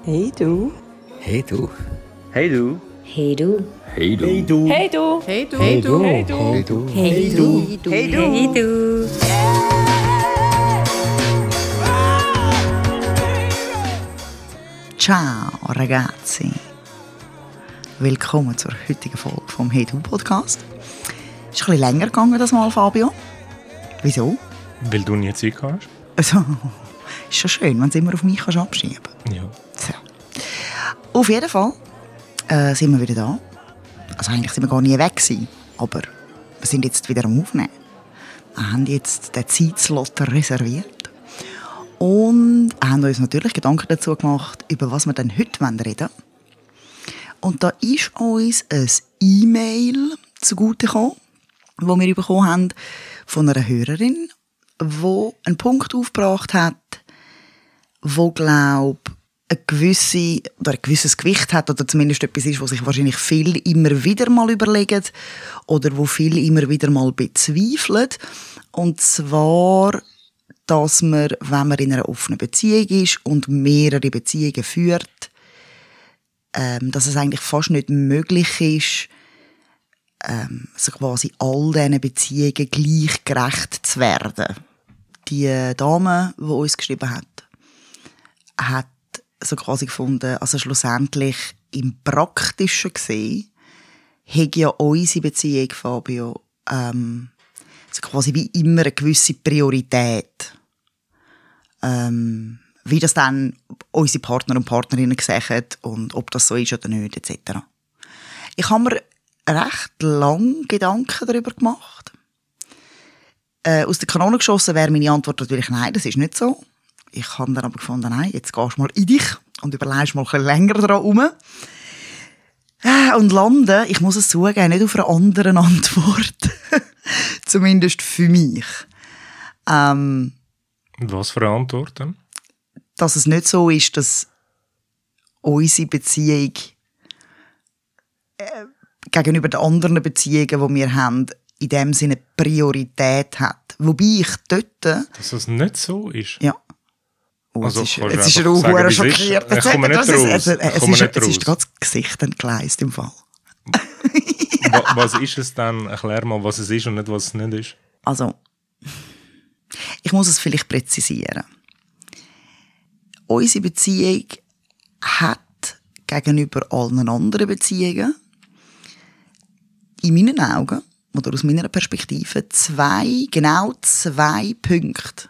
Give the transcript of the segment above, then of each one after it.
Hey du. Hey du. Hey du. Hey du. Hey du. Hey du. Hey du. Hey du. Hey du. Hey du. Hey du. Hey du. Hey du. Hey du. Ciao ragazzi. Willkommen zur heutigen Folge vom Hey Du Podcast. Ist ein bisschen länger gegangen das Mal, Fabio. Wieso? Weil du nie Zeit hast? Also, ist schon schön, wenn du immer auf mich kannst abschieben Ja. Auf jeden Fall äh, sind wir wieder da. Also eigentlich sind wir gar nie weg gewesen, aber wir sind jetzt wieder am Aufnehmen. Wir haben jetzt den Zeitslot reserviert und haben uns natürlich Gedanken dazu gemacht, über was wir denn heute reden wollen. Und da ist uns ein E-Mail zugutegekommen, das wir bekommen haben von einer Hörerin, die einen Punkt aufgebracht hat, wo glaub eine gewisse oder ein gewisses Gewicht hat oder zumindest etwas ist, was sich wahrscheinlich viele immer wieder mal überlegen oder wo viele immer wieder mal bezweifeln. Und zwar, dass man, wenn man in einer offenen Beziehung ist und mehrere Beziehungen führt, ähm, dass es eigentlich fast nicht möglich ist, ähm, so quasi all diesen Beziehungen gleich gerecht zu werden. Die Dame, die uns geschrieben hat, hat so quasi gefunden, also schlussendlich im Praktischen gesehen, hat ja unsere Beziehung, Fabio, ähm, so quasi wie immer eine gewisse Priorität. Ähm, wie das dann unsere Partner und Partnerinnen sagen und ob das so ist oder nicht, etc. Ich habe mir recht lang Gedanken darüber gemacht. Äh, aus der Kanone geschossen wäre meine Antwort natürlich nein, das ist nicht so. Ich habe dann aber gefunden, nein, jetzt gehst du mal in dich und überlegst mal ein bisschen länger daran herum. Äh, Und landen, ich muss es zugeben, nicht auf einer anderen Antwort. Zumindest für mich. Ähm, Was für Antworten? dass es nicht so ist, dass unsere Beziehung äh, gegenüber den anderen Beziehungen, die wir haben, in dem Sinne Priorität hat. Wobei ich dort, Dass das nicht so ist? ja, Oh, Also, jetzt ist, jetzt ist auch sagen, es ist? schockiert. Ich komme nicht Das ist- raus. also, Ich Es komme ist, nicht es ist gerade das Gesicht entgleist im Fall. Wa- Was ist es dann? Erklär mal, was es ist und nicht, was es nicht ist. Also, ich muss es vielleicht präzisieren. Unsere Beziehung hat gegenüber allen anderen Beziehungen in meinen Augen oder aus meiner Perspektive zwei, genau zwei Punkte.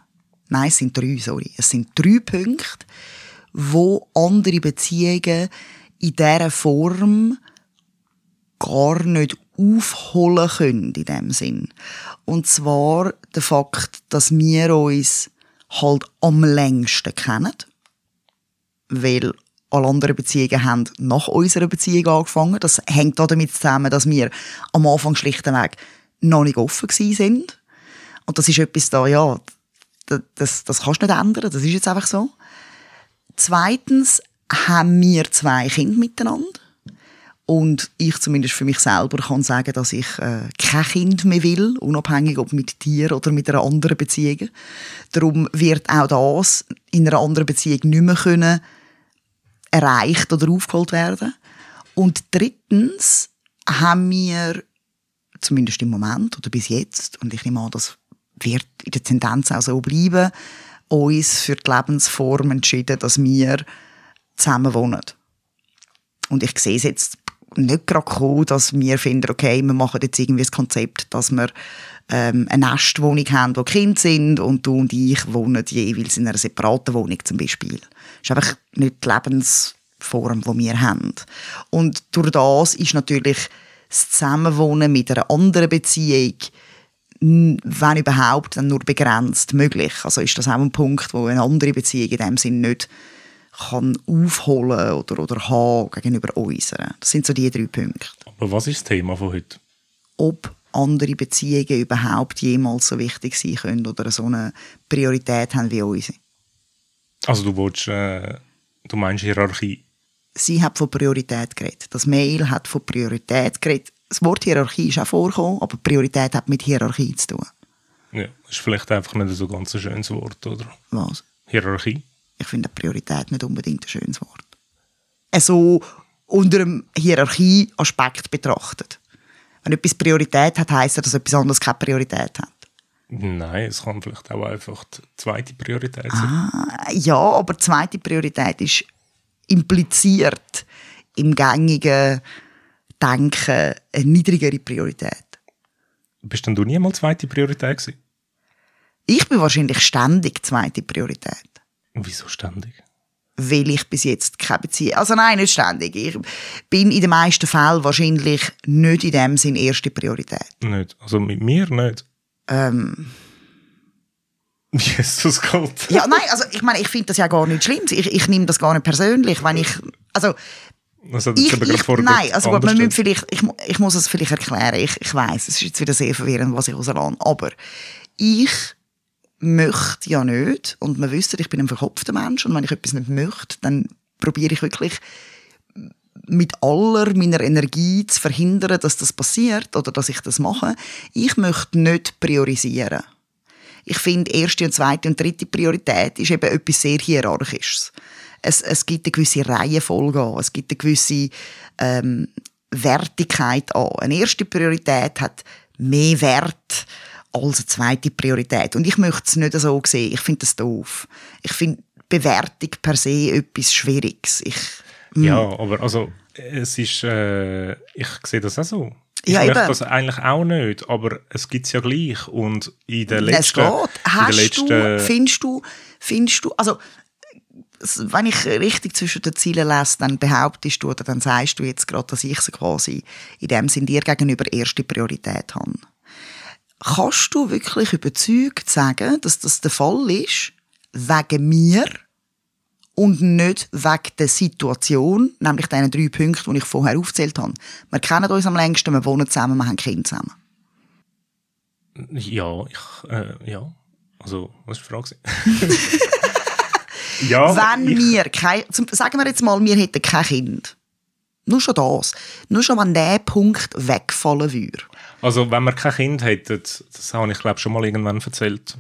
Nein, es sind drei, sorry. Es sind drei Punkte, wo andere Beziehungen in dieser Form gar nicht aufholen können in dem Sinn. Und zwar der Fakt, dass wir uns halt am längsten kennen, weil alle anderen Beziehungen haben nach unserer Beziehung angefangen. Das hängt auch damit zusammen, dass wir am Anfang schlichtweg noch nicht offen sind. Und das ist etwas da, ja, das, das, kannst du nicht ändern, das ist jetzt einfach so. Zweitens haben wir zwei Kinder miteinander. Und ich zumindest für mich selber kann sagen, dass ich äh, kein Kind mehr will, unabhängig ob mit dir oder mit einer anderen Beziehung. Darum wird auch das in einer anderen Beziehung nicht mehr können erreicht oder aufgeholt werden. Und drittens haben wir, zumindest im Moment oder bis jetzt, und ich nehme an, das wird in der Tendenz auch so bleiben, uns für die Lebensform entschieden, dass wir zusammen wohnen. Und ich sehe es jetzt nicht gerade kommen, dass wir finden, okay, wir machen jetzt irgendwie das Konzept, dass wir ähm, eine Nestwohnung haben, wo Kinder sind und du und ich wohnen jeweils in einer separaten Wohnung zum Beispiel. Das ist einfach nicht die Lebensform, die wir haben. Und durch das ist natürlich das Zusammenwohnen mit einer anderen Beziehung wenn überhaupt, dann nur begrenzt möglich. Also ist das auch ein Punkt, wo eine andere Beziehung in dem Sinn nicht kann aufholen oder, oder haben gegenüber unserer. Das sind so die drei Punkte. Aber was ist das Thema von heute? Ob andere Beziehungen überhaupt jemals so wichtig sein können oder so eine Priorität haben wie unsere. Also du willst, äh, du meinst Hierarchie. Sie hat von Priorität geredet. Das Mail hat von Priorität geredet. Das Wort Hierarchie ist auch vorgekommen, aber Priorität hat mit Hierarchie zu tun. Ja, ist vielleicht einfach nicht so ganz ein schönes Wort, oder? Was? Hierarchie. Ich finde Priorität nicht unbedingt ein schönes Wort. so unter einem Hierarchieaspekt betrachtet. Wenn etwas Priorität hat, heisst das, dass etwas anderes keine Priorität hat. Nein, es kann vielleicht auch einfach die zweite Priorität sein. Ah, ja, aber die zweite Priorität ist impliziert im gängigen Denken eine niedrigere Priorität. Bist denn du nie mal zweite Priorität gewesen? Ich bin wahrscheinlich ständig zweite Priorität. Wieso ständig? Weil ich bis jetzt keine Beziehung... Also nein, nicht ständig. Ich bin in den meisten Fällen wahrscheinlich nicht in dem Sinn erste Priorität. Nicht. Also mit mir nicht. Ähm, Jesus Gott. ja, nein, also ich meine, ich finde das ja gar nicht schlimm. Ich, ich nehme das gar nicht persönlich, wenn ich... Also Also, ich, ich, nein, also gut, man muss stellen. vielleicht, ich, ich muss es vielleicht erklären. Ich, ich weiß, es ist jetzt wieder sehr verwirrend, was ich rauslasse. Aber ich möchte ja nicht, und man wüsste, ich bin ein verkopfter Mensch, und wenn ich etwas nicht möchte, dann probiere ich wirklich mit aller meiner Energie zu verhindern, dass das passiert oder dass ich das mache. Ich möchte nicht priorisieren. Ich finde, erste und zweite und dritte Priorität ist eben etwas sehr Hierarchisches. Es, es gibt eine gewisse Reihenfolge an, es gibt eine gewisse ähm, Wertigkeit an. Eine erste Priorität hat mehr Wert als eine zweite Priorität. Und ich möchte es nicht so sehen. Ich finde das doof. Ich finde Bewertung per se etwas Schwieriges. Ich, Ja, aber also, es ist, äh, ich sehe das auch so. Ich Ja, möchte eben. das eigentlich auch nicht, aber es gibt es ja gleich. Und in es letzten... geht. in den Hast letzten du, findest du, findest du, also wenn ich richtig zwischen den Zielen lese, dann behauptest du oder dann sagst du jetzt gerade, dass ich sie quasi in dem Sinn dir gegenüber erste Priorität habe. Kannst du wirklich überzeugt sagen, dass das der Fall ist, wegen mir und nicht wegen der Situation, nämlich diesen drei Punkten, die ich vorher aufgezählt habe. Wir kennen uns am längsten, wir wohnen zusammen, wir haben Kinder zusammen. Ja, ich, äh, ja. Also, was war die Frage? ja, wenn ich, wir kein, sagen wir jetzt mal, wir hätten kein Kind. Nur schon das. Nur schon, wenn dieser Punkt wegfallen würde. Also, wenn wir kein Kind hätten, das habe ich glaube schon mal irgendwann erzählt,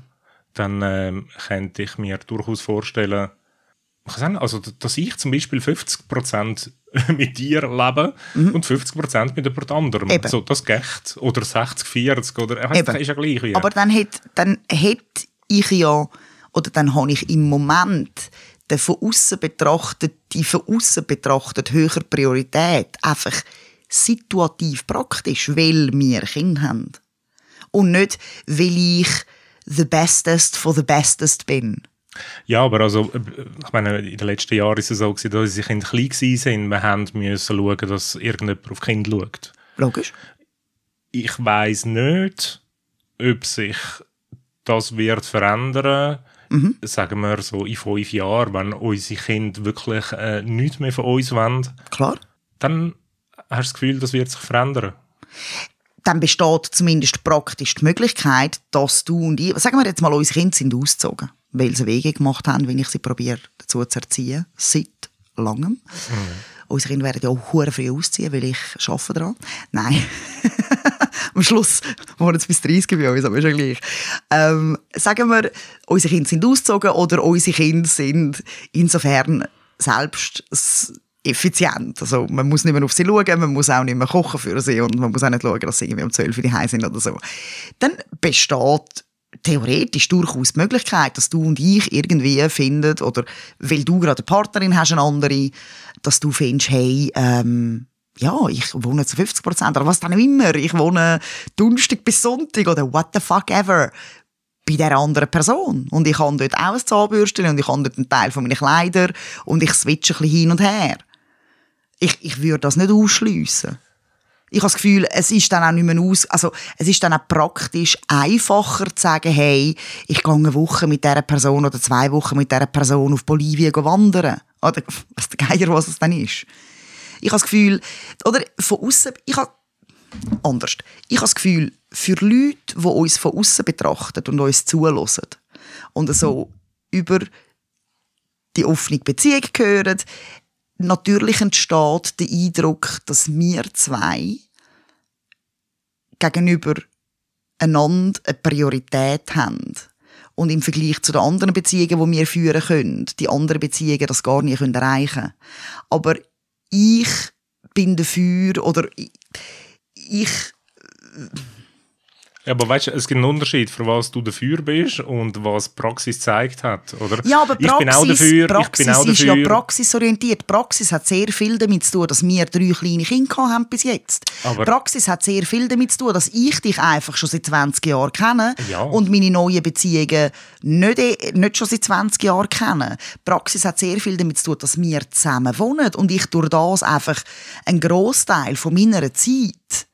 dann ähm, könnte ich mir durchaus vorstellen, ich also, dass ich zum Beispiel 50% mit dir lebe und 50% mit jemand anderem. Mhm. Eben. So, das geht. Oder 60, 40 oder ich Eben. ist ja gleich. Wie. Aber dann hätte dann hätt ich ja, oder dann habe ich im Moment den von außen betrachtet, die von außen betrachtet höhere Priorität einfach situativ praktisch, weil wir Kinder haben. Und nicht, weil ich the bestest for the bestest bin. Ja, aber also, äh, ich meine, in den letzten Jahren ist es so, gewesen, dass unsere Kinder klein waren. Wir haben müssen schauen, dass irgendjemand auf Kinder schaut. Logisch. Ich weiß nicht, ob sich das wird verändern. Sagen wir so in fünf Jahren, wenn unsere Kinder wirklich äh, nichts mehr von uns wollen, Klar. dann hast du das Gefühl, das wird sich verändern. dann besteht zumindest praktisch die Möglichkeit, dass du und ich, sagen wir jetzt mal, unsere Kinder sind ausgezogen, weil sie Wege gemacht haben, wenn ich sie probiere dazu zu erziehen, seit langem. Unsere Kinder werden ja auch früh ausziehen, weil ich arbeite daran. Nein. Am Schluss waren jetzt bis 30 bei uns, aber ist ja gleich. Ähm, sagen wir, unsere Kinder sind ausgezogen oder unsere Kinder sind insofern selbst effizient. Also man muss nicht mehr auf sie schauen, man muss auch nicht mehr kochen für sie und man muss auch nicht schauen, dass sie irgendwie um 12 Uhr daheim sind oder so. Dann besteht theoretisch durchaus die Möglichkeit, dass du und ich irgendwie finden oder weil du gerade eine Partnerin hast, eine andere, dass du findest, hey, ähm, ja, ich wohne zu 50 Prozent oder was dann immer. Ich wohne Donnerstag bis Sonntag oder what the fuck ever bei dieser anderen Person. Und ich habe dort auch ein Zahnbürstchen und ich habe dort einen Teil von meinen Kleidern und ich switche ein bisschen hin und her. Ich, ich würde das nicht ausschliessen. Ich habe das Gefühl, es ist dann auch nicht mehr aus, also es ist dann auch praktisch einfacher zu sagen, hey, ich gehe eine Woche mit dieser Person oder zwei Wochen mit dieser Person auf Bolivien wandern. Oder was der Geier, was es dann ist. Ich habe das Gefühl, oder von außen, ich habe anders. Ich habe das Gefühl, für Leute, die uns von außen betrachten und uns zulassen und so über die offene Beziehung hören, natürlich entsteht der Eindruck, dass wir zwei gegenüber einander eine Priorität haben. Und im Vergleich zu den anderen Beziehungen, die wir führen können, die anderen Beziehungen das gar nicht erreichen können. Aber ich bin dafür oder ich, ich Ja, aber weißt du, es gibt einen Unterschied, für was du dafür bist und was die Praxis gezeigt hat, oder? Ja, aber Praxis, ich bin auch dafür, Praxis ich bin auch ist dafür. ja praxisorientiert. Praxis hat sehr viel damit zu tun, dass wir drei kleine Kinder haben bis jetzt. Aber- Praxis hat sehr viel damit zu tun, dass ich dich einfach schon seit 20 Jahren kenne Ja. und meine neuen Beziehungen nicht, nicht schon seit 20 Jahren kenne. Praxis hat sehr viel damit zu tun, dass wir zusammen wohnen und ich durch das einfach einen Großteil von meiner Zeit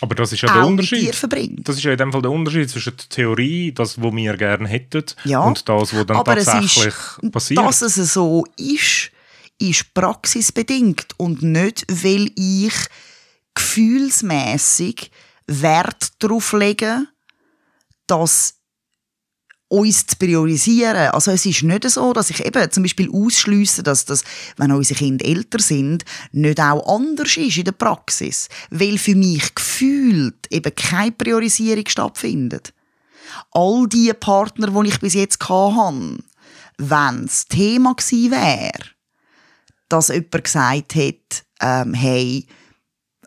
aber das ist ja der Unterschied. Das ist ja in dem Fall der Unterschied zwischen der Theorie, das, was wir gerne hätten, Ja, und das, was dann aber es tatsächlich ist, passiert. Dass es so ist, ist praxisbedingt und nicht, weil ich gefühlsmäßig Wert darauf lege, dass uns zu priorisieren. Also es ist nicht so, dass ich eben zum Beispiel ausschliesse, dass das, wenn unsere Kinder älter sind, nicht auch anders ist in der Praxis. Weil für mich gefühlt eben keine Priorisierung stattfindet. All die Partner, die ich bis jetzt hatte, wenn es Thema gewesen wäre, dass jemand gesagt hat, ähm, hey,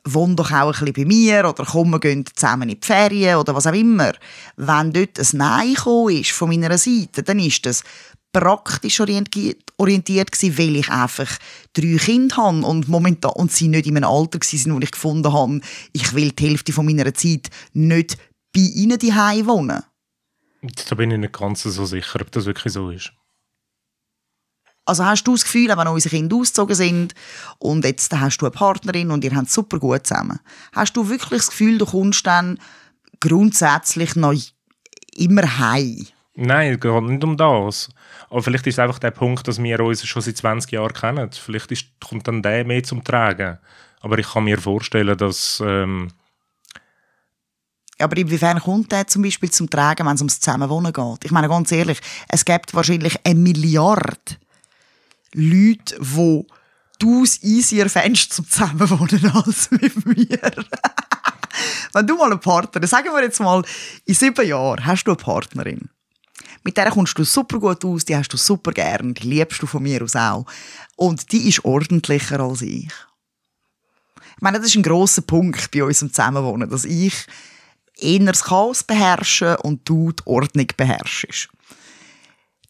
wohn doch auch ein bisschen bei mir oder komm, wir gehen zusammen in die Ferien oder was auch immer. Wenn dort ein Nein ist von meiner Seite, dann ist das praktisch orientiert, gewesen, weil ich einfach drei Kinder habe und momentan und sie nicht in einem Alter waren, wo ich gefunden habe, ich will die Hälfte von meiner Zeit nicht bei ihnen daheim wohnen. Da bin ich nicht ganz so sicher, ob das wirklich so ist. Also hast du das Gefühl, wenn unsere Kinder ausgezogen sind und jetzt hast du eine Partnerin und ihr habt es super gut zusammen, hast du wirklich das Gefühl, du kommst dann grundsätzlich noch immer heim? Nein, es geht nicht um das. Aber vielleicht ist es einfach der Punkt, dass wir uns schon seit 20 Jahren kennen. Vielleicht ist, kommt dann der mehr zum Tragen. Aber ich kann mir vorstellen, dass... Ähm, Aber inwiefern kommt der zum Beispiel zum Tragen, wenn es ums Zusammenwohnen geht? Ich meine ganz ehrlich, es gibt wahrscheinlich eine Milliarde Leute, die du es easier fändest zum Zusammenwohnen als mit mir. wenn du mal einen Partner, sagen wir jetzt mal, in sieben Jahren hast du eine Partnerin. Mit der kommst du super gut aus, die hast du super gern, die liebst du von mir aus auch. Und die ist ordentlicher als ich. Ich meine, das ist ein grosser Punkt bei uns im Zusammenwohnen, dass ich eher das Chaos beherrsche und du die Ordnung beherrschst.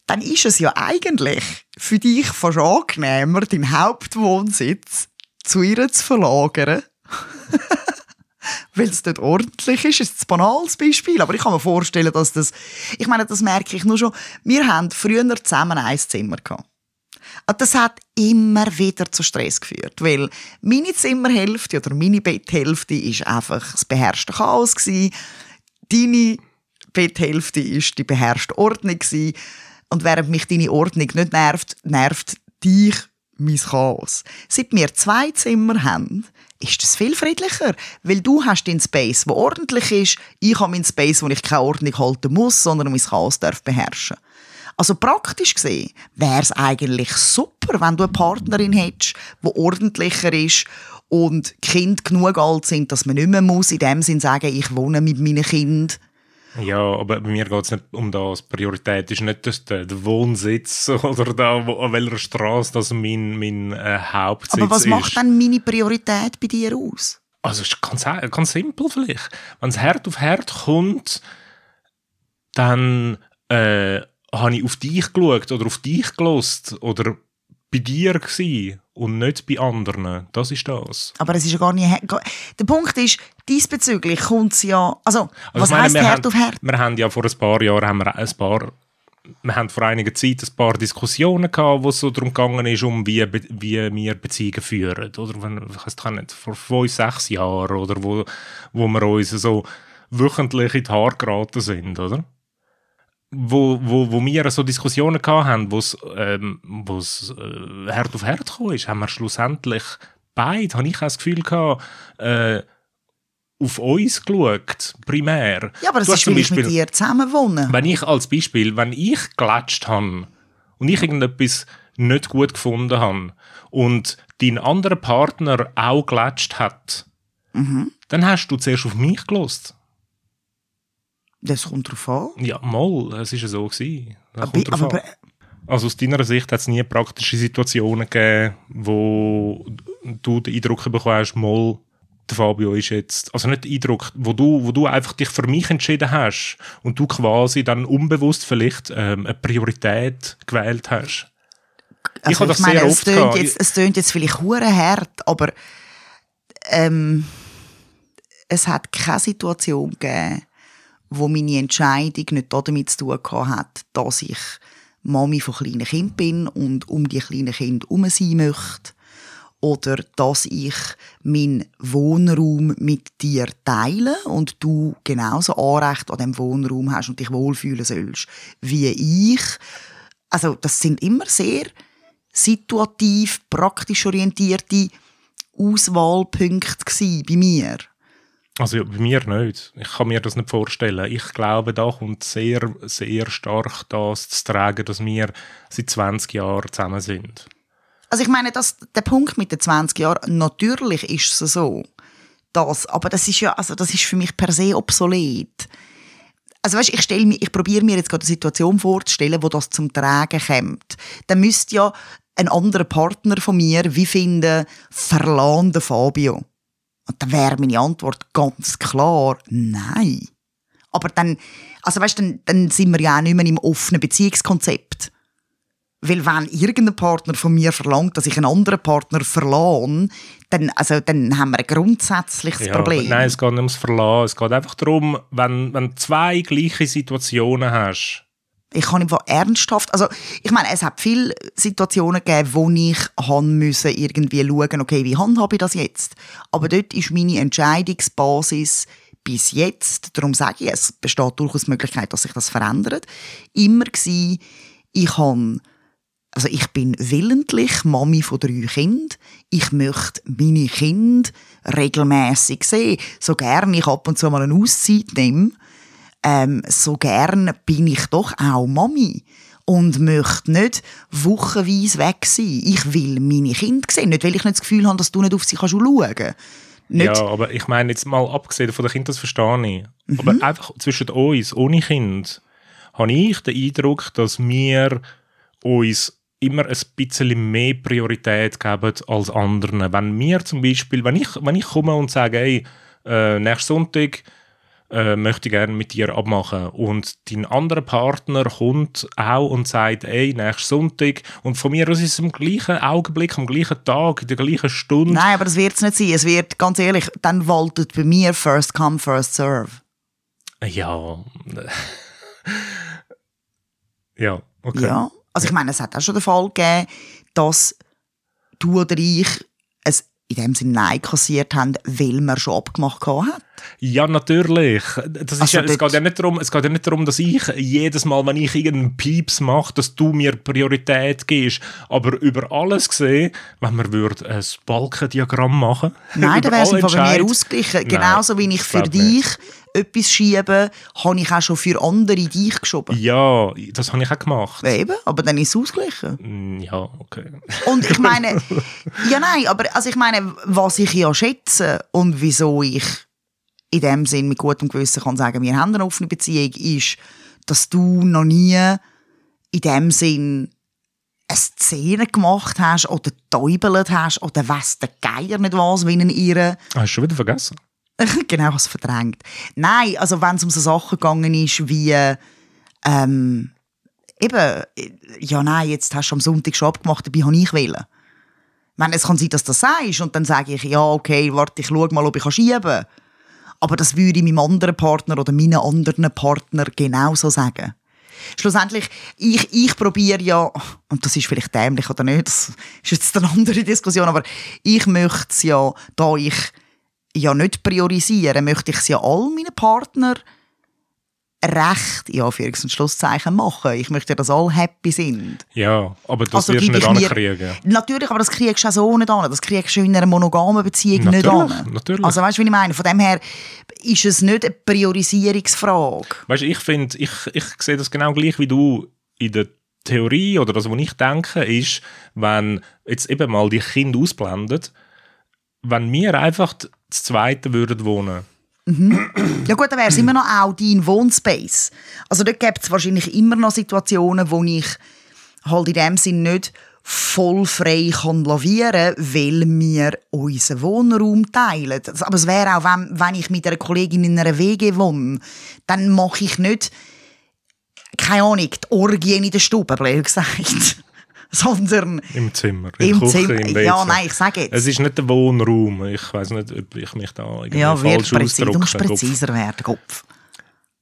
Dann ist es ja eigentlich für dich fast angenehmer, deinen Hauptwohnsitz zu ihr zu verlagern. Weil es dort ordentlich ist. Das ist ein banales Beispiel. Aber ich kann mir vorstellen, dass das. Ich meine, das merke ich nur schon. Wir haben früher zusammen ein Zimmer gehabt. Das hat immer wieder zu Stress geführt, weil meine Zimmerhälfte oder meine Betthälfte ist einfach das beherrschte Chaos gewesen. Deine Betthälfte ist die beherrschte Ordnung gewesen. Und während mich deine Ordnung nicht nervt, nervt dich mein Chaos. Seit wir zwei Zimmer haben, ist es viel friedlicher, weil du hast den Space, wo ordentlich ist, ich habe meinen Space, wo ich keine Ordnung halten muss, sondern mein Chaos darf beherrschen. Also praktisch gesehen wäre es eigentlich super, wenn du eine Partnerin hättest, die ordentlicher ist und Kinder genug alt sind, dass man nicht mehr muss in dem Sinn sagen, ich wohne mit meinen Kindern. Ja, aber bei mir geht es nicht um das. Priorität ist nicht das, der, Wohnsitz oder da, wo, an welcher Straße das mein, mein äh, Hauptsitz Aber was ist. macht dann meine Priorität bei dir aus? Also es ist ganz, ganz simpel vielleicht. Wenn es Herd auf Herd kommt, dann äh, habe ich auf dich geschaut oder auf dich gelost oder bei dir gsi und nicht bei anderen. Das ist das. Aber es ist ja gar nicht... Der Punkt ist, diesbezüglich kommt es ja... Also, was ich meine, heisst Herd haben, auf Herd? Wir haben ja vor ein paar Jahren haben wir ein paar wir haben vor einiger Zeit ein paar Diskussionen gehabt, wo es so darum gegangen ist, um wie, wie wir Beziehungen führen. Oder wenn, ich weiß nicht, vor fünf, sechs Jahren, oder wo, wo wir uns so wöchentlich in die Haare geraten sind, oder? Wo, wo, wo wir so Diskussionen haben, wo es ähm, wo's, äh, Herd auf Herd gekommen ist, haben wir schlussendlich beide, habe ich auch das Gefühl gehabt, äh, auf uns geschaut, primär. Ja, aber hast ist, zum ich mit Beispiel- dir zusammen wohne. wenn ich als Beispiel, wenn ich gelatscht habe und ich irgendetwas nicht gut gefunden habe und dein anderer Partner auch gelatscht hat, Mhm. dann hast du zuerst auf mich gelost. Das kommt drauf an. Ja, mal, es ist ja so gewesen. Das Aber, aber, an. Also aus deiner Sicht hat es nie praktische Situationen gegeben, wo du den Eindruck bekommen hast, mal, der Fabio ist jetzt, also nicht der Eindruck, wo du, wo du einfach dich für mich entschieden hast und du quasi dann unbewusst vielleicht ähm, eine Priorität gewählt hast. Also ich habe das meine, sehr es oft tönt gehabt. jetzt, es tönt jetzt vielleicht hure hart, aber ähm, es hat keine Situation gegeben, wo meine Entscheidung nicht damit zu tun hat, dass ich Mami von kleinen Kind bin und um die kleinen Kinder herum sein möchte oder dass ich meinen Wohnraum mit dir teile und du genauso Anrecht an dem Wohnraum hast und dich wohlfühlen sollst wie ich. Also das sind immer sehr situativ, praktisch orientierte Auswahlpunkte bei mir. Also bei mir nicht. Ich kann mir das nicht vorstellen. Ich glaube, da kommt sehr, sehr stark das zu tragen, dass wir seit 20 Jahren zusammen sind. Also ich meine, das, der Punkt mit den 20 Jahren, natürlich ist es so. Das, aber das ist ja, also das ist für mich per se obsolet. Also weißt, ich stelle mir, ich probiere mir jetzt gerade eine Situation vorzustellen, wo das zum Tragen kommt. Dann müsste ja ein anderer Partner von mir wie finden, verlassen den Fabio. Und dann wäre meine Antwort ganz klar, nein. Aber dann, also weißt, dann, dann sind wir ja auch nicht mehr im offenen Beziehungskonzept. Weil wenn irgendein Partner von mir verlangt, dass ich einen anderen Partner verlasse, dann, also, dann haben wir ein grundsätzliches Ja, Problem. Nein, es geht nicht ums Verlassen. Es geht einfach darum, wenn, wenn du zwei gleiche Situationen hast. Ich kann einfach ernsthaft, also ich meine, es hat viele Situationen gegeben, wo ich han müssen irgendwie schauen, okay, wie handhabe ich das jetzt? Aber dort ist meine Entscheidungsbasis bis jetzt, darum sage ich, es besteht durchaus die Möglichkeit, dass sich das verändert, immer gsi, ich han also ich bin willentlich Mami von drei Kindern. Ich möchte meine Kinder regelmäßig sehen. So gern ich ab und zu mal eine Auszeit nehme, ähm, so gern bin ich doch auch Mami und möchte nicht wochenweise weg sein. Ich will meine Kinder sehen, nicht weil ich nicht das Gefühl habe, dass du nicht auf sie kannst schauen kannst. Nicht, Ja, aber ich meine jetzt mal abgesehen von den Kindern, das verstehe ich. Mhm. Aber einfach zwischen uns, ohne Kind, habe ich den Eindruck, dass wir uns immer ein bisschen mehr Priorität geben als anderen. Wenn wir zum Beispiel, wenn ich, wenn ich komme und sage, hey, äh, nächsten Sonntag äh, möchte ich gerne mit dir abmachen und dein anderer Partner kommt auch und sagt, ey, nächsten Sonntag und von mir aus ist es im gleichen Augenblick, am gleichen Tag, in der gleichen Stunde. Nein, aber das wird es nicht sein. Es wird, ganz ehrlich, dann waltet bei mir First Come, First Serve. Ja. ja, okay. Ja. Also ich meine, es hat auch schon den Fall gegeben, dass du oder ich in dem Sinne Nein kassiert haben, weil wir schon abgemacht haben. Ja, natürlich. Das ist Also ja, es, geht ja nicht darum, es geht ja nicht darum, dass ich jedes Mal, wenn ich irgendeinen Pieps mache, dass du mir Priorität gibst. Aber über alles gesehen, wenn wir würden ein Balkendiagramm machen Nein, über dann wäre es bei mir ausgeglichen. Nein, Genauso wie ich für dich nicht. Etwas schiebe, habe ich auch schon für andere dich geschoben. Ja, das habe ich auch gemacht. Eben, aber dann ist es ausgeglichen. Mm, Ja, okay. Und ich meine, ja nein, aber also ich meine, was ich ja schätze und wieso ich in dem Sinn mit gutem Gewissen kann sagen, wir haben eine offene Beziehung, ist, dass du noch nie in dem Sinn eine Szene gemacht hast oder täubelt hast oder weiss der Geier nicht was, wie in ihr Hast du schon wieder vergessen? genau was verdrängt. Nein, also wenn es um so Sachen gegangen ist wie ähm, eben, ja nein, jetzt hast du am Sonntag schon abgemacht, dabei habe ich wählen. Ich meine, es kann sein, dass du das sagst und dann sage ich, ja okay, warte, ich schaue mal, ob ich schieben kann. Aber das würde ich meinem anderen Partner oder meinen anderen Partner genauso sagen. Schlussendlich, ich, ich probiere ja, und das ist vielleicht dämlich oder nicht, das ist jetzt eine andere Diskussion, aber ich möchte es ja, da ich ja nicht priorisieren, möchte ich es ja all meinen Partner recht, ja, für und Schlusszeichen machen. Ich möchte dass alle happy sind. Ja, aber das Also wirst du nicht ankriegen. Natürlich, aber das kriegst du auch so nicht an. Das kriegst du in einer monogamen Beziehung nicht Natürlich, an. natürlich. Also weißt du, wie ich meine? Von dem her ist es nicht eine Priorisierungsfrage. Weißt du, ich finde, ich, ich sehe das genau gleich wie du in der Theorie oder das, was ich denke, ist, wenn jetzt eben mal die Kinder ausblendet, wenn wir einfach das Zweite würden wohnen. Ja gut, dann wäre es immer noch auch dein Wohnspace. Also dort gibt es wahrscheinlich immer noch Situationen, wo ich halt in dem Sinn nicht voll frei kann lavieren, weil wir unseren Wohnraum teilen. Aber es wäre auch, wenn, wenn ich mit einer Kollegin in einer WG wohne, dann mache ich nicht, keine Ahnung, die Orgien in der Stube, blöd gesagt. Sondern Im Zimmer, im Küche, Zimmer. im Ja, WC. nein, ich sage jetzt. Es ist nicht der Wohnraum. Ich weiß nicht, ob ich mich da irgendwie ja, falsch präzise. Du musst ausdrücke. präziser werden, Kopf.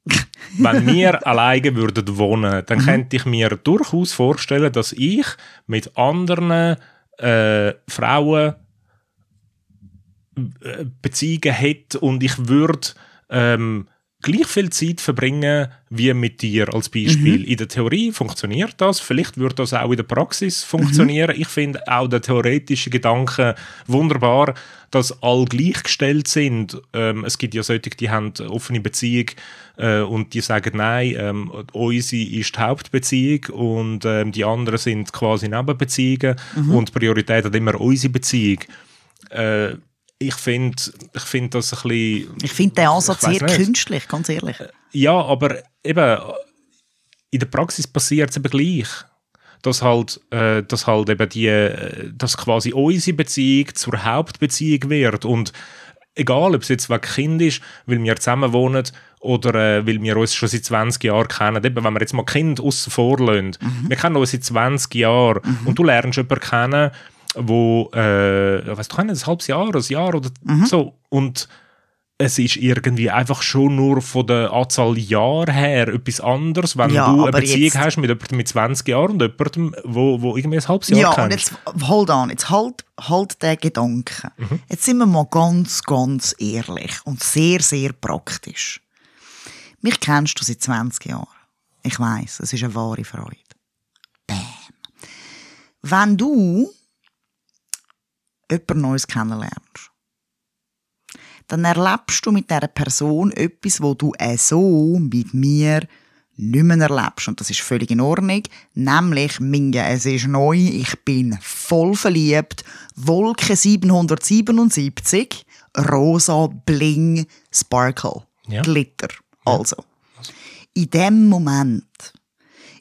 Wenn wir alleine würden wohnen, Mhm. dann könnte ich mir durchaus vorstellen, dass ich mit anderen äh, Frauen äh, Beziehungen hätte und ich würde ähm, gleich viel Zeit verbringen wie mit dir als Beispiel. Mhm. In der Theorie funktioniert das, vielleicht würde das auch in der Mhm. Praxis funktionieren. Ich finde auch der theoretische Gedanke wunderbar, dass all gleichgestellt sind. Ähm, es gibt ja solche, die haben offene Beziehung äh, und die sagen, nein, ähm, unsere ist die Hauptbeziehung und ähm, die anderen sind quasi Nebenbeziehungen und die Priorität hat immer unsere Beziehung. Äh, ich finde ich find das ein bisschen... Ich finde den Ansatz sehr nicht. künstlich, ganz ehrlich. Ja, aber eben, in der Praxis passiert es eben gleich. Dass halt, äh, dass halt eben die, äh, dass quasi unsere Beziehung zur Hauptbeziehung wird. Und egal, ob es jetzt wegen Kind ist, weil wir zusammen wohnen oder äh, weil wir uns schon seit 20 Jahren kennen. Eben, wenn wir jetzt mal Kind aussen vor lassen. Wir kennen uns seit 20 Jahren und du lernst jemanden kennen, wo, äh, weißt du, ein halbes Jahr, ein Jahr oder so. Und es ist irgendwie einfach schon nur von der Anzahl Jahre her etwas anderes, wenn Ja, du eine Beziehung jetzt- hast mit jemandem mit 20 Jahren und jemandem, wo, wo irgendwie ein halbes Jahr Ja, kennst. und jetzt, hold on, jetzt halt, halt den Gedanken. Jetzt sind wir mal ganz, ganz ehrlich und sehr, sehr praktisch. Mich kennst du seit 20 Jahren. Ich weiß, es ist eine wahre Freude. Bam. Wenn du jemand Neues kennenlernst, dann erlebst du mit dieser Person etwas, wo du äh so mit mir nicht mehr erlebst. Und das ist völlig in Ordnung. Nämlich, Minja, es ist neu, ich bin voll verliebt. Wolke 777, rosa Bling Sparkle. Ja. Glitter. Also, in dem Moment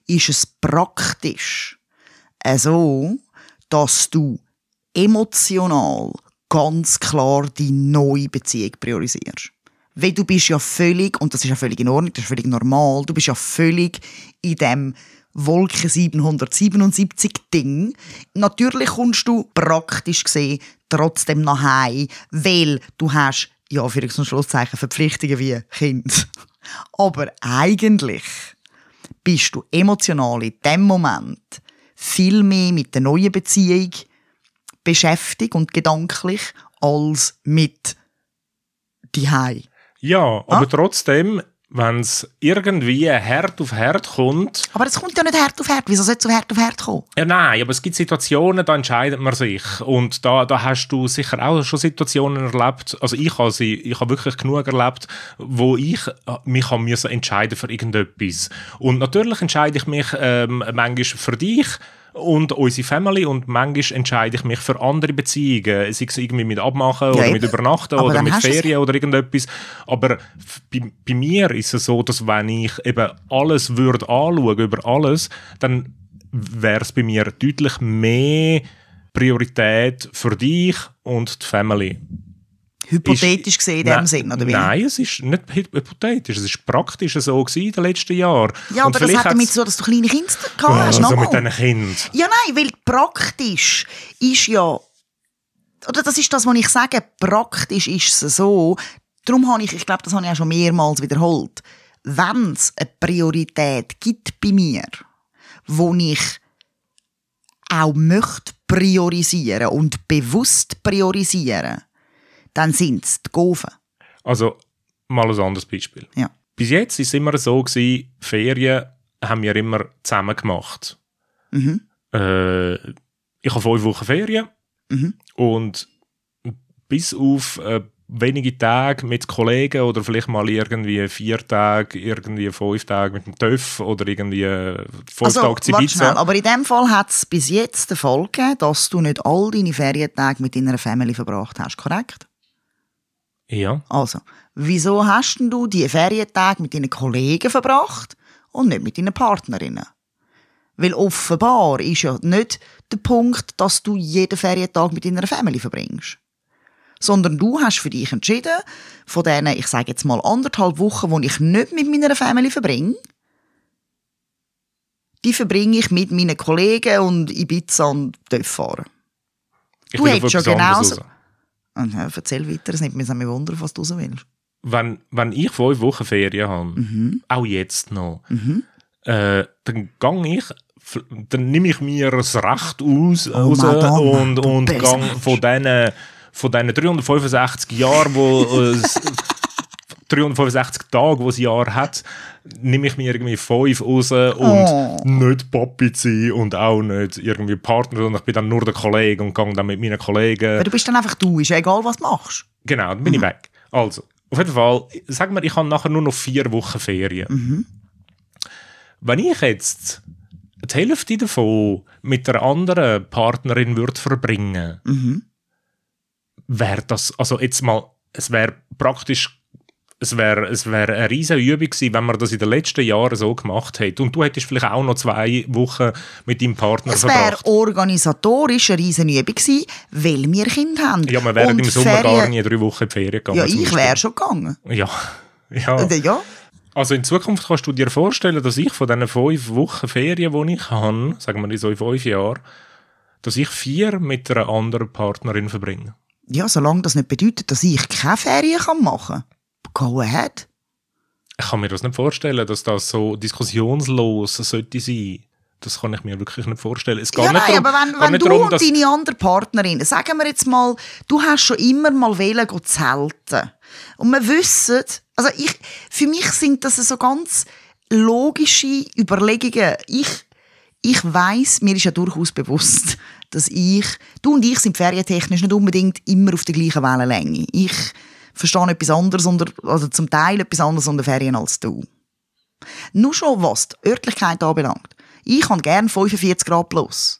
ist es praktisch so, dass du emotional ganz klar die neue Beziehung priorisierst. Weil du bist ja völlig, und das ist ja völlig in Ordnung, das ist völlig normal, du bist ja völlig in dem Wolke 777 Ding. Natürlich kommst du praktisch gesehen trotzdem nach Hause, weil du hast, ja, für und Schlusszeichen, Verpflichtungen wie Kind. Aber eigentlich bist du emotional in dem Moment viel mehr mit der neuen Beziehung beschäftigt und gedanklich als mit die Hai. Ja, aber trotzdem, wenn es irgendwie Herd auf Herd kommt, Aber es kommt ja nicht Herd auf Herd. Wieso soll es zu Herd auf Herd kommen? Ja, nein, aber es gibt Situationen, da entscheidet man sich. Und da, da hast du sicher auch schon Situationen erlebt. Also ich habe sie, ich habe wirklich genug erlebt, wo ich äh, mich haben müssen entscheiden für irgendetwas. Und natürlich entscheide ich mich ähm, manchmal für dich und unsere Family und manchmal entscheide ich mich für andere Beziehungen, sei es irgendwie mit Abmachen oder eben. mit Übernachten Aber oder mit Ferien oder irgendetwas. Aber bei, bei mir ist es so, dass wenn ich eben alles würde anschauen, über alles, dann wäre es bei mir deutlich mehr Priorität für dich und die Family. Hypothetisch gesehen in dem Nein, Sinn, oder wie? Nein, es ist nicht hy- hypothetisch, es ist praktisch so gewesen in den letzten Jahren. Ja, Und aber das hat damit zu tun, dass du kleine Kinder gehabt hast. also mit diesen Kindern. Ja, nein, weil praktisch ist ja, oder das ist das, was ich sage, praktisch ist es so, darum habe ich, ich glaube, das habe ich auch schon mehrmals wiederholt, wenn es eine Priorität gibt bei mir, wo ich auch möchte priorisieren und bewusst priorisieren, dann sind es die Gofen. Also, mal ein anderes Beispiel. Ja. Bis jetzt war es immer so, gewesen, Ferien haben wir immer zusammen gemacht. Mhm. Äh, ich habe fünf Wochen Ferien Mhm. und bis auf äh, wenige Tage mit Kollegen oder vielleicht mal irgendwie vier Tage, irgendwie fünf Tage mit dem TÜV oder irgendwie äh, fünf Also, Tage zu warte schnell, Ibiza. aber in dem Fall hat es bis jetzt den Fall gegeben, dass du nicht all deine Ferientage mit deiner Family verbracht hast, korrekt? Ja. Also, wieso hast denn du die Ferientage mit deinen Kollegen verbracht und nicht mit deinen Partnerinnen? Weil offenbar ist ja nicht der Punkt, dass du jeden Ferientag mit deiner Family verbringst. Sondern du hast für dich entschieden, von diesen, ich sage jetzt mal, anderthalb Wochen, die ich nicht mit meiner Family verbringe, die verbringe ich mit meinen Kollegen und Ibiza und Dörf fahren. Ich Du hättest anderes genauso-. Und, ja, erzähl weiter, es nimmt mich mich wundern, was du so willst. Wenn, wenn ich fünf Wochen Ferien habe, Mhm. auch jetzt noch, äh, dann gang ich, dann nehme ich mir das Recht aus Oh, raus Madonna, und, und gang von diesen von diesen 365 Jahren, wo äh, 365 Tage, die ein Jahr hat, nehme ich mir irgendwie fünf raus und Oh. nicht Papi sein und auch nicht irgendwie Partner, sondern ich bin dann nur der Kollege und gehe dann mit meinen Kollegen Weil du bist dann einfach du, ist egal, was du machst. Genau, dann bin ich weg. Also, auf jeden Fall, sagen wir, ich habe nachher nur noch vier Wochen Ferien. Wenn ich jetzt die Hälfte davon mit einer anderen Partnerin würde verbringen, wäre das, also jetzt mal, es wäre praktisch, es wäre es wär eine riesige Übung gewesen, wenn man das in den letzten Jahren so gemacht hätte. Und du hättest vielleicht auch noch zwei Wochen mit deinem Partner Es wäre verbracht. organisatorisch eine riesen Übung gewesen, weil wir Kinder haben. Ja, wir wären im Sommer Ferien- gar nie drei Wochen in die Ferien gegangen. Ja, ich wäre schon gegangen. Ja, ja. Äh, Ja. Also in Zukunft kannst du dir vorstellen, dass ich von diesen fünf Wochen Ferien, die ich habe, sagen wir in so fünf Jahren, dass ich vier mit einer anderen Partnerin verbringe. ja, solange das nicht bedeutet, dass ich keine Ferien machen kann. Go ahead. Ich kann mir das nicht vorstellen, dass das so diskussionslos sollte sein. Das kann ich mir wirklich nicht vorstellen. Es geht Ja, nicht nein, darum, aber wenn, wenn nicht du darum, und deine andere Partnerin, sagen wir jetzt mal, du hast schon immer mal wählen zelten. Und wir wissen, also ich, für mich sind das so ganz logische Überlegungen. Ich, ich weiß, mir ist ja durchaus bewusst, dass ich, du und ich sind ferientechnisch nicht unbedingt immer auf der gleichen Wellenlänge. Ich verstehe etwas anderes unter, also zum Teil etwas anderes unter Ferien als du. Nur schon was die Örtlichkeit anbelangt. Ich habe gern 45 Grad plus.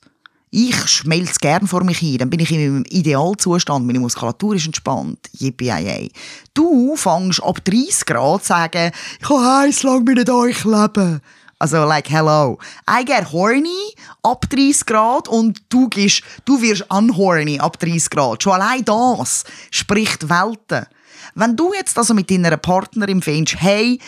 Ich schmelze gern vor mich hin, dann bin ich in meinem Idealzustand, meine Muskulatur ist entspannt. Yippie Du fängst ab 30 Grad zu sagen, ich kann heiß lang mit euch leben. Also, like, hello. I get horny ab 30 Grad und du, gehst, du wirst unhorny ab 30 Grad. Schon allein das spricht Welten. Wenn du jetzt also mit deiner Partnerin findest, hey,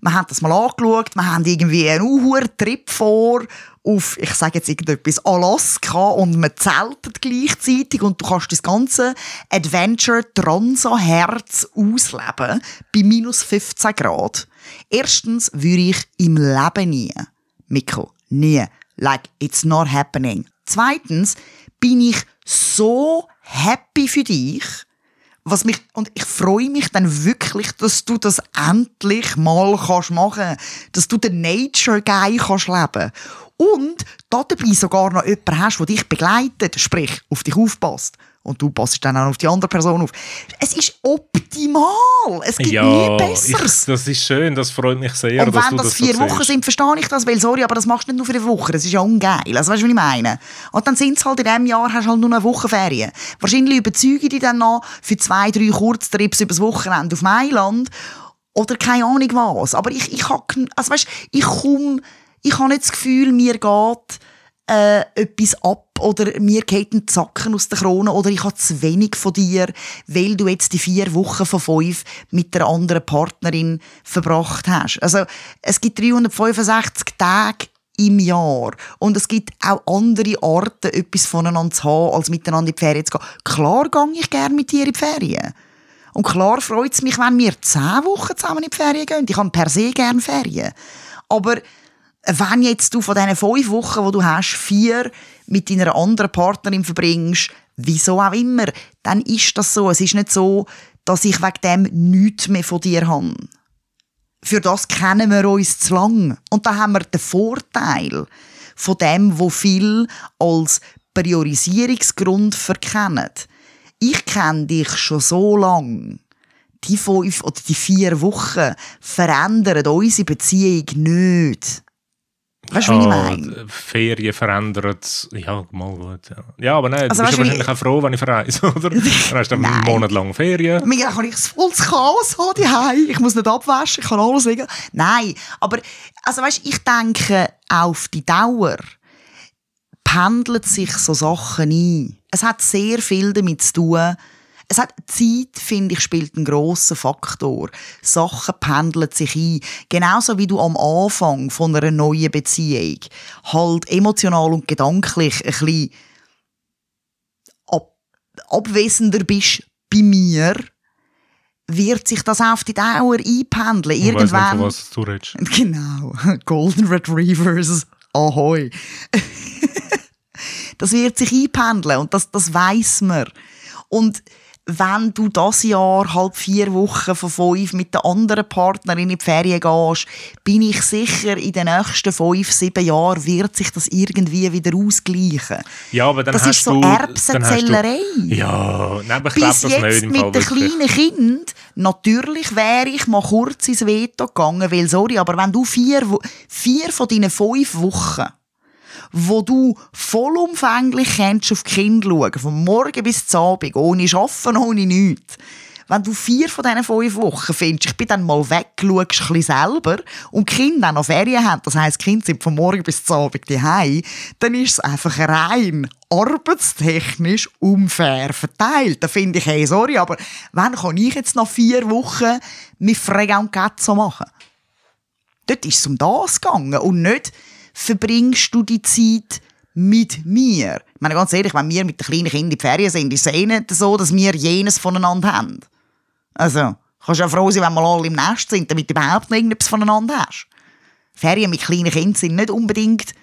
wir haben das mal angeschaut, wir haben irgendwie einen Uhr-Trip vor auf, ich sage jetzt irgendetwas, Alaska und wir zelten gleichzeitig und du kannst das ganze Adventure Transa-Herz ausleben bei minus 15 Grad. Erstens würde ich im Leben nie, Mikko, nie, like it's not happening. Zweitens bin ich so happy für dich, was mich, und ich freue mich dann wirklich, dass du das endlich mal kannst machen dass du den Nature Guy kannst leben und da dabei sogar noch jemanden hast, der dich begleitet, sprich, auf dich aufpasst. Und du passt dann auch auf die andere Person auf. Es ist optimal. Es gibt nie ja, ich, Besseres. das ist schön, das freut mich sehr, Und dass wenn du das das so vier Wochen sind, verstehe ich das, weil sorry, aber das machst du nicht nur für eine Woche, das ist ja ungeil. Also weißt du, was ich meine? Und dann sind es halt in diesem Jahr, hast du halt nur eine Woche Ferien. Wahrscheinlich überzeuge ich dich dann noch für zwei, drei Kurztrips übers Wochenende auf Mailand oder keine Ahnung was. Aber ich, ich habe, also weißt, ich komme, ich habe nicht das Gefühl, mir geht äh, etwas ab oder mir geht ein Zacken aus der Krone oder ich habe zu wenig von dir, weil du jetzt die vier Wochen von fünf mit der anderen Partnerin verbracht hast. Also es gibt 365 Tage im Jahr. Und es gibt auch andere Arten, etwas voneinander zu haben, als miteinander in die Ferien zu gehen. Klar gehe ich gerne mit dir in die Ferien. Und klar freut es mich, wenn wir zehn Wochen zusammen in die Ferien gehen. Ich habe per se gerne Ferien. Aber wenn jetzt du von diesen fünf Wochen, die du hast, vier mit deiner anderen Partnerin verbringst, wieso auch immer, dann ist das so. Es ist nicht so, dass ich wegen dem nichts mehr von dir habe. Für das kennen wir uns zu lang. Und da haben wir den Vorteil von dem, wo viel als Priorisierungsgrund verkennen. Ich kenne dich schon so lang. Die fünf oder die vier Wochen verändern unsere Beziehung nicht. Weißt du, wie ich Ja, meine? die Ferien verändert ja, mal gut. Ja, ja aber nein, Also du bist wahrscheinlich auch froh, wenn ich verreise, oder? Dann hast du einen. Monat lang Ferien. Mega kann ich volles Chaos haben daheim. Ich muss nicht abwaschen, ich kann alles liegen. Nein, aber also weißt, ich denke, auf die Dauer pendeln sich so Sachen ein. Es hat sehr viel damit zu tun. Es hat Zeit, finde ich, spielt einen grossen Faktor. Sachen pendeln sich ein. Genauso wie du am Anfang von einer neuen Beziehung halt emotional und gedanklich ein bisschen ab abwesender bist bei mir, wird sich das auf die Dauer einpendeln. Ich weiss nicht, Irgendwann. von was du redest. Genau. Golden Retrievers. Ahoi. das wird sich einpendeln und das, das weiß man. Und wenn du das Jahr halb vier Wochen von fünf mit der anderen Partnerin in die Ferien gehst, bin ich sicher, in den nächsten fünf, sieben Jahren wird sich das irgendwie wieder ausgleichen. Ja, aber dann Das hast ist so Erbsenzählerei. Ja, nein, aber ich Bis das nicht jetzt im mit Fall dem kleinen Kind, natürlich wäre ich mal kurz ins Veto gegangen, weil, sorry, aber wenn du vier, vier von deinen fünf Wochen, wo du vollumfänglich kennst auf die Kinder schauen, von morgen bis zum Abend, ohne Arbeiten, ohne nichts, wenn du vier von diesen fünf Wochen findest, ich bin dann mal weg, schaust ein selber und die Kinder auch noch Ferien haben, das heisst, die Kinder sind von morgen bis zum Abend daheim, dann ist es einfach rein arbeitstechnisch unfair verteilt. Da finde ich, hey, sorry, aber wann kann ich jetzt noch vier Wochen mit Frega und Gazzo machen? Dort ist es um das gegangen und nicht verbringst du die Zeit mit mir. Ich meine, ganz ehrlich, wenn wir mit den kleinen Kindern in die Ferien sind, ist es eh nicht so, dass wir jenes voneinander haben. Also, kannst ja froh sein, wenn wir alle im Nest sind, damit du überhaupt noch irgendetwas voneinander hast. Ferien mit kleinen Kindern sind nicht unbedingt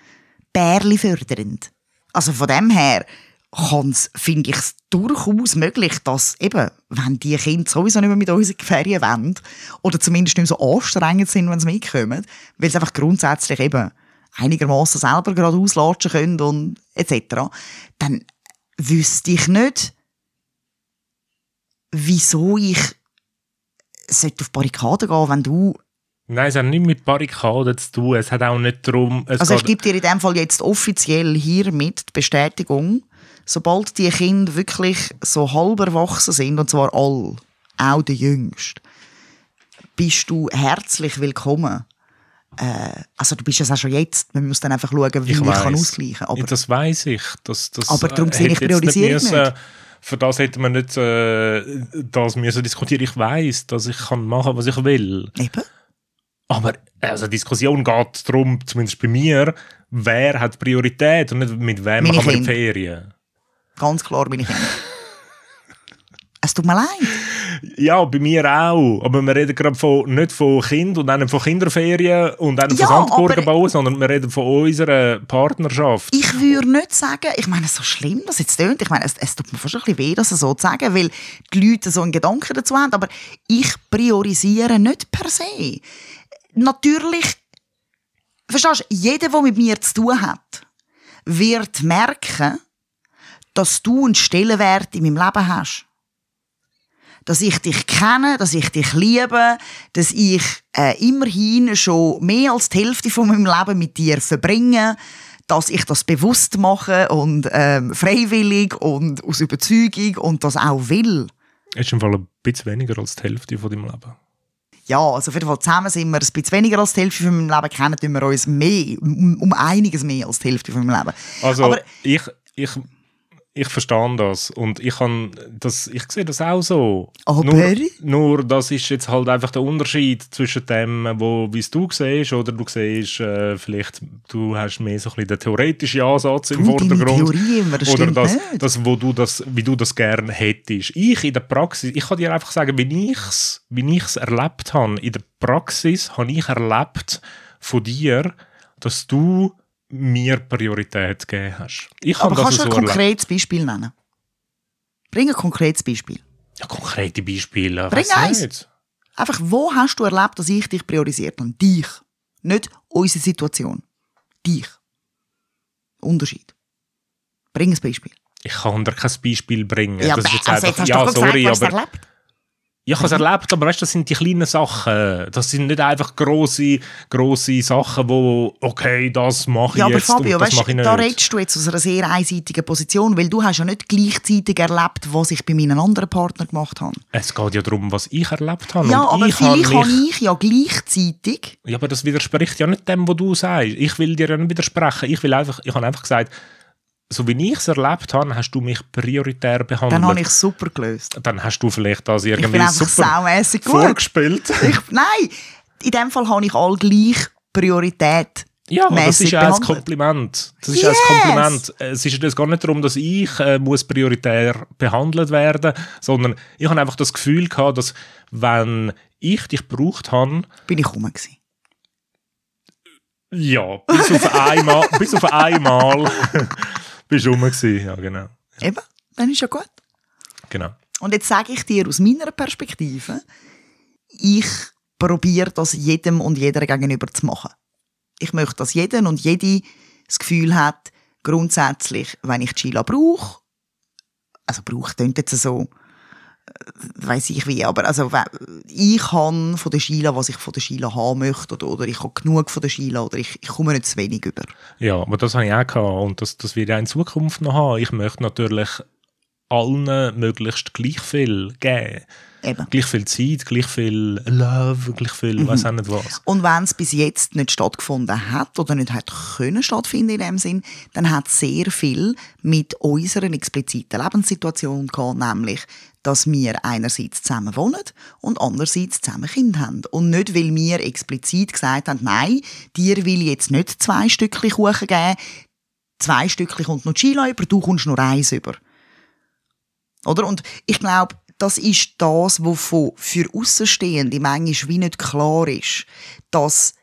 bärli fördernd. Also von dem her finde ich es durchaus möglich, dass eben, wenn die Kinder sowieso nicht mehr mit uns in die Ferien wollen, oder zumindest nicht mehr so anstrengend sind, wenn sie mitkommen, weil sie einfach grundsätzlich eben einigermaßen selber gerade auslatschen können und etc., dann wüsste ich nicht, wieso ich sollte auf die Barrikaden gehen, wenn du Nein, es hat nicht mit Barrikaden zu tun. Es hat auch nicht darum... Es Also ich gebe dir in dem Fall jetzt offiziell hiermit die Bestätigung, sobald die Kinder wirklich so halb erwachsen sind, und zwar all, auch der Jüngste, bist du herzlich willkommen. Äh, also du bist es auch schon jetzt. Man muss dann einfach schauen, wie ich ich weiss. kann ausgleichen kann. Ja, das weiß ich. Das, das, Aber darum äh, sehe ich jetzt Priorisierung müssen- nicht. Für das hätte man nicht äh, das müssen diskutieren. Ich weiß, dass ich kann machen, was ich will. Eben. Aber also, die Diskussion geht darum, zumindest bei mir, wer hat Priorität und nicht mit wem Meine machen wir. Ferien. Ganz klar bin ich es tut mir leid. Ja, bei mir auch. Aber wir reden gerade von, nicht von Kind und einem von Kinderferien und einem Ja, von Sandburgen aber- bauen, sondern wir reden von unserer Partnerschaft. Ich würde nicht sagen, ich meine, so schlimm das jetzt tönt, ich meine, es, es tut mir fast ein bisschen weh, das so zu sagen, weil die Leute so einen Gedanken dazu haben, aber ich priorisiere nicht per se. Natürlich, verstehst du, jeder, der mit mir zu tun hat, wird merken, dass du einen Stellenwert in meinem Leben hast. Dass ich dich kenne, dass ich dich liebe, dass ich äh, immerhin schon mehr als die Hälfte von meinem Leben mit dir verbringe, dass ich das bewusst mache und ähm, freiwillig und aus Überzeugung und das auch will. ist im Fall ein bisschen weniger als die Hälfte von deinem Leben. Ja, also auf jeden Fall zusammen sind wir ein bisschen weniger als die Hälfte von meinem Leben, kennen wir uns mehr, um, um einiges mehr als die Hälfte von meinem Leben. Also Aber ich, ich, ich verstehe das und ich, kann das, ich sehe das auch so. Aber? Nur, nur das ist jetzt halt einfach der Unterschied zwischen dem, wo wie es du siehst, oder du siehst äh, vielleicht, du hast mehr so ein bisschen den theoretischen Ansatz im Du, deine Vordergrund. Theorie immer, das oder das, nicht. das, wo du das, wie du das gerne hättest. Ich in der Praxis, ich kann dir einfach sagen, wie ich es wie ich's erlebt habe. In der Praxis habe ich erlebt von dir, dass du mir Priorität gegeben hast. Ich Aber das kannst du ein erlebt. konkretes Beispiel nennen? Bring ein konkretes Beispiel. Ja, konkrete Beispiele. Bring eins. nicht. Einfach, wo hast du erlebt, dass ich dich priorisiert habe? Dich. Nicht unsere Situation. Dich. Unterschied. Bring ein Beispiel. Ich kann dir kein Beispiel bringen. Ja, das ist jetzt also einfach, jetzt hast ja, doch sorry, gesagt, es aber erlebt. Ich habe es erlebt, aber weißt, das sind die kleinen Sachen. Das sind nicht einfach grosse, grosse Sachen, wo okay, das mache ich Ja, aber jetzt Fabio, und das weißt, mache ich nicht. da redest du jetzt aus einer sehr einseitigen Position, weil du hast ja nicht gleichzeitig erlebt, was ich bei meinen anderen Partnern gemacht habe. es geht ja darum, was ich erlebt habe. Ja, und aber ich vielleicht habe mich- ich ja gleichzeitig Ja, aber das widerspricht ja nicht dem, was du sagst. Ich will dir ja nicht widersprechen. Ich will einfach, ich habe einfach gesagt, so wie ich es erlebt habe, hast du mich prioritär behandelt. Dann habe ich es super gelöst. Dann hast du vielleicht das Ich irgendwie bin einfach super vorgespielt. Ich, nein, in dem Fall habe ich all gleich Priorität. Ja, das ist ja ein. Kompliment. Das ist Yes! ein Kompliment. Es ist jetzt gar nicht darum, dass ich äh, muss prioritär behandelt werden, sondern ich habe einfach das Gefühl gehabt, dass wenn ich dich gebraucht habe, Bin ich rum gewesen. ja, bis auf einmal, bis auf einmal bist du rum gewesen. Ja, genau. Eben, dann ist ja gut. genau. Und jetzt sage ich dir aus meiner Perspektive, ich probiere das jedem und jeder gegenüber zu machen. Ich möchte, dass jeder und jede das Gefühl hat, grundsätzlich, wenn ich Chila brauche, also brauche klingt jetzt so, weiß ich wie, aber also ich habe von der Sheila, was ich von der Sheila haben möchte oder, oder ich habe genug von der Sheila oder ich, ich komme nicht zu wenig über. Ja, aber das habe ich auch gehabt und das, das wird ich auch in Zukunft noch haben. Ich möchte natürlich allen möglichst gleich viel geben. Eben. Gleich viel Zeit, gleich viel Love, gleich viel, Mhm. weiß auch nicht was. Und wenn es bis jetzt nicht stattgefunden hat oder nicht hat können stattfinden in dem Sinn, dann hat es sehr viel mit unserer expliziten Lebenssituation gehabt, nämlich, dass wir einerseits zusammen wohnen und andererseits zusammen Kinder haben. Und nicht, weil wir explizit gesagt haben, nein, dir will ich jetzt nicht zwei Stückchen Kuchen geben, zwei Stückchen kommt noch Chila über, du kommst nur eins über. Oder? Und ich glaube, das ist das, wovon für Außenstehende manchmal wie nicht klar ist, dass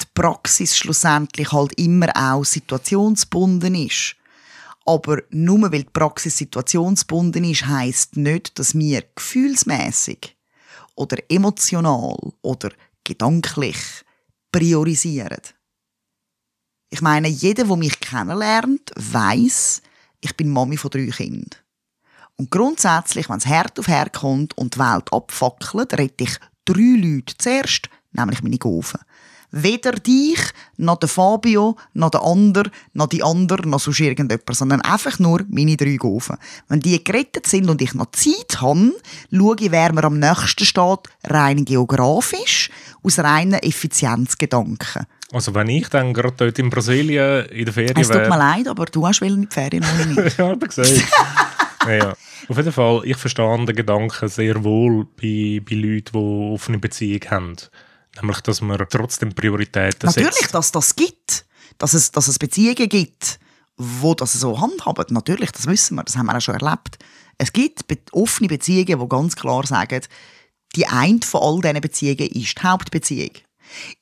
die Praxis schlussendlich halt immer auch situationsbunden ist. Aber nur weil die Praxis situationsbunden ist, heisst nicht, dass wir gefühlsmäßig oder emotional oder gedanklich priorisieren. Ich meine, jeder, der mich kennenlernt, weiß, ich bin Mami von drei Kindern. Und grundsätzlich, wenn es hart auf kommt und die Welt abfackelt, rette ich drei Leute zuerst, nämlich meine Gofen. Weder dich, noch der Fabio, noch der andere, noch die andere, noch sonst irgendjemand, sondern einfach nur meine drei Gofen. Wenn die gerettet sind und ich noch Zeit habe, schaue ich, wer mir am nächsten steht, rein geografisch, aus reinen Effizienzgedanken. Also wenn ich dann gerade dort in Brasilien in der Ferien Es tut mir leid, aber du hast in die Ferien und ich nicht. ja, siehst. ja, ja. Auf jeden Fall, ich verstehe den Gedanken sehr wohl bei, bei Leuten, die offene Beziehung haben. Nämlich, dass man trotzdem Prioritäten Natürlich, setzt. dass das gibt. Dass es, dass es Beziehungen gibt, wo das so handhaben. Natürlich, das wissen wir, das haben wir auch schon erlebt. Es gibt be offene Beziehungen, die ganz klar sagen, die eine von all diesen Beziehungen ist die Hauptbeziehung.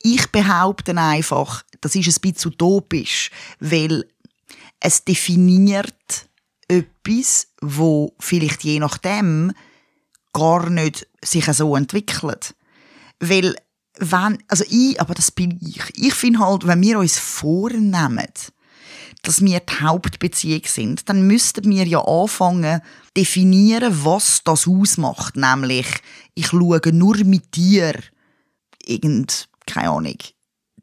Ich behaupte einfach, das ist ein bisschen utopisch, weil es definiert etwas, wo vielleicht je nachdem gar nicht sich so entwickelt. Weil, wenn, also ich, aber das bin ich. Ich finde halt, wenn wir uns vornehmen, dass wir die Hauptbeziehung sind, dann müssten wir ja anfangen, definieren, was das ausmacht. Nämlich, ich schaue nur mit dir irgend, keine Ahnung,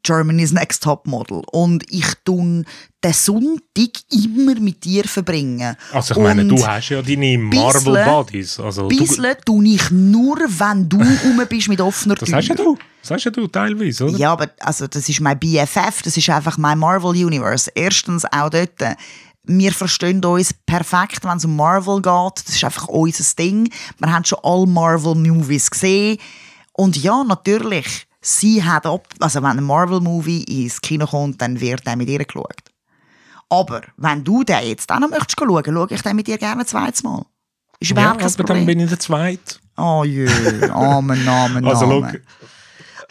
Germany's Next Top Model. Und ich tun den Sonntag immer mit dir verbringen. Also ich meine, Und du hast ja deine Marvel Buddies. Also du, Bissle tue ich nur, wenn du rum bist mit offener das Tür. hast ja du. Das hast ja du teilweise, oder? Ja, aber also, das ist mein BFF, das ist einfach mein Marvel Universe. Erstens auch dort. Wir verstehen uns perfekt, wenn es um Marvel geht. Das ist einfach unser Ding. Wir haben schon alle Marvel-Movies gesehen. Und ja, natürlich, sie hat ab, also wenn ein Marvel-Movie ins Kino kommt, dann wird er mit ihr geschaut. Aber wenn du den jetzt auch noch möchtest schauen, schaue ich den mit dir gerne ein zweites Mal. Ist ja, überhaupt kein aber dann Problem. bin ich der Zweite. Oh je, Amen, Amen, Also, Amen.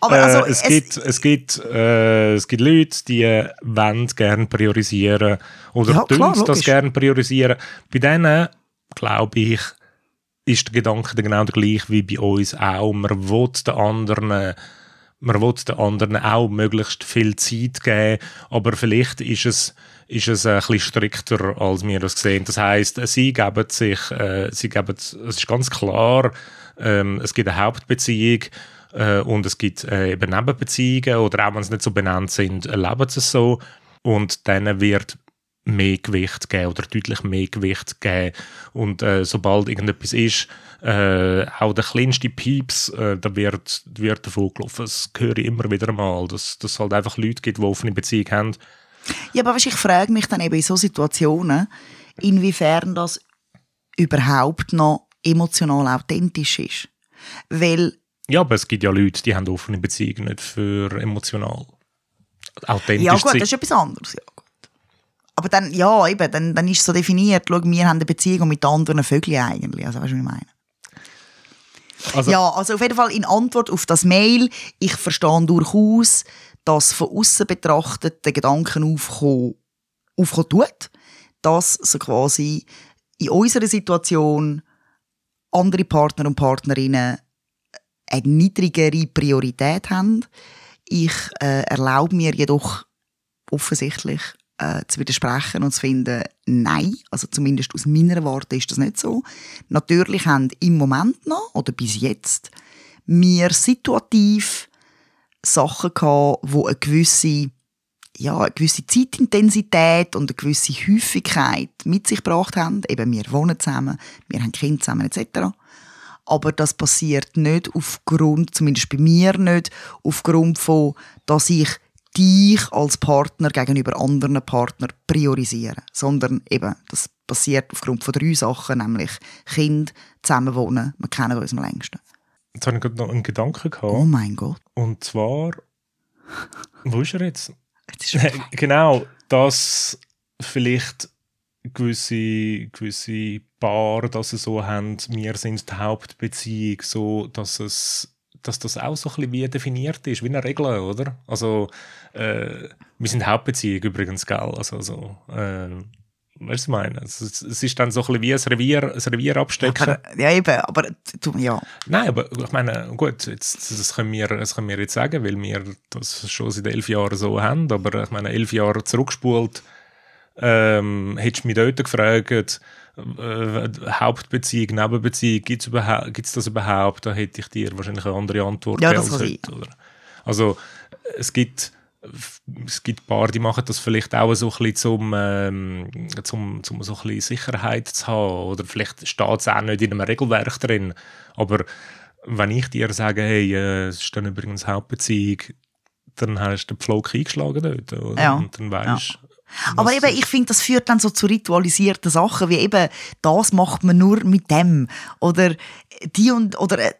Aber äh, also, es, gibt, es, gibt, äh, es gibt Leute, die äh, wollen gerne priorisieren oder Ja, klar, das gerne priorisieren. Bei denen, glaube ich, ist der Gedanke genau der gleiche wie bei uns auch. Man will den anderen, man will den anderen auch möglichst viel Zeit geben, aber vielleicht ist es, ist es ein bisschen strikter, als wir das sehen. Das heißt, sie geben sich, äh, sie geben, es ist ganz klar, ähm, es gibt eine Hauptbeziehung und es gibt äh, eben Nebenbeziehungen oder auch wenn sie nicht so benannt sind, erleben sie es so und dann wird mehr Gewicht geben oder deutlich mehr Gewicht geben. Und äh, sobald irgendetwas ist, äh, auch der kleinste Pieps, äh, da wird, wird davon gelaufen. Das höre ich immer wieder mal, dass es halt einfach Leute gibt, die offene Beziehung haben. Ja, aber weißt, ich frage mich dann eben in so Situationen, inwiefern das überhaupt noch emotional authentisch ist. Weil, Ja, aber es gibt ja Leute, die haben offene Beziehungen nicht für emotional. Authentisch ja gut, das ist etwas anderes, ja gut. Aber dann, ja, eben, dann, dann ist es so definiert, schau, wir haben eine Beziehung mit anderen Vögeln eigentlich, also weißt du, was ich meine? Also, Ja, also auf jeden Fall in Antwort auf das Mail, ich verstehe durchaus, dass von außen betrachtet der Gedanken aufkommen, aufkommen tut, dass so quasi in unserer Situation andere Partner und Partnerinnen eine niedrigere Priorität haben. Ich äh, erlaube mir jedoch offensichtlich äh, zu widersprechen und zu finden, nein, also zumindest aus meiner Warte ist das nicht so. Natürlich haben im Moment noch, oder bis jetzt, wir situativ Sachen gehabt, wo eine gewisse, ja, eine gewisse Zeitintensität und eine gewisse Häufigkeit mit sich gebracht haben. Eben, wir wohnen zusammen, wir haben Kinder zusammen etc. Aber das passiert nicht aufgrund, zumindest bei mir nicht, aufgrund von, dass ich dich als Partner gegenüber anderen Partnern priorisiere. Sondern eben, das passiert aufgrund von drei Sachen, nämlich Kind, Zusammenwohnen, wir kennen uns am längsten. jetzt habe ich gerade noch einen Gedanken gehabt. Oh mein Gott. Und zwar, wo ist er jetzt? Jetzt ist er genau, dass vielleicht gewisse, gewisse Paare das so haben, wir sind die Hauptbeziehung, so dass es dass das auch so ein bisschen wie definiert ist, wie eine Regel, oder? Also, äh, wir sind Hauptbeziehung übrigens, gell? Also, also äh, weißt du, was ich meine? Es, es es ist dann so ein bisschen wie ein Revier, ein Revier abstecken. aber, ja, eben, aber du, ja. Nein, aber ich meine, gut, jetzt, das, können wir, das können wir jetzt sagen, weil wir das schon seit elf Jahren so haben, aber ich meine, elf Jahre zurückgespult, ähm, hättest du mich dort gefragt, äh, Hauptbeziehung, Nebenbeziehung, gibt es das überhaupt? Da hätte ich dir wahrscheinlich eine andere Antwort Ja, gegeben das heute. Oder? Also, es gibt es gibt Paare, die machen das vielleicht auch so ein bisschen zum, ähm, zum, zum so ein bisschen Sicherheit zu haben. Oder vielleicht steht es auch nicht in einem Regelwerk drin. Aber wenn ich dir sage, hey, äh, es ist dann übrigens Hauptbeziehung, dann hast du den Pflock eingeschlagen dort. Oder? Ja. Und dann weißt Aber eben, ich finde, das führt dann so zu ritualisierten Sachen, wie eben, das macht man nur mit dem. Oder die und, oder äh,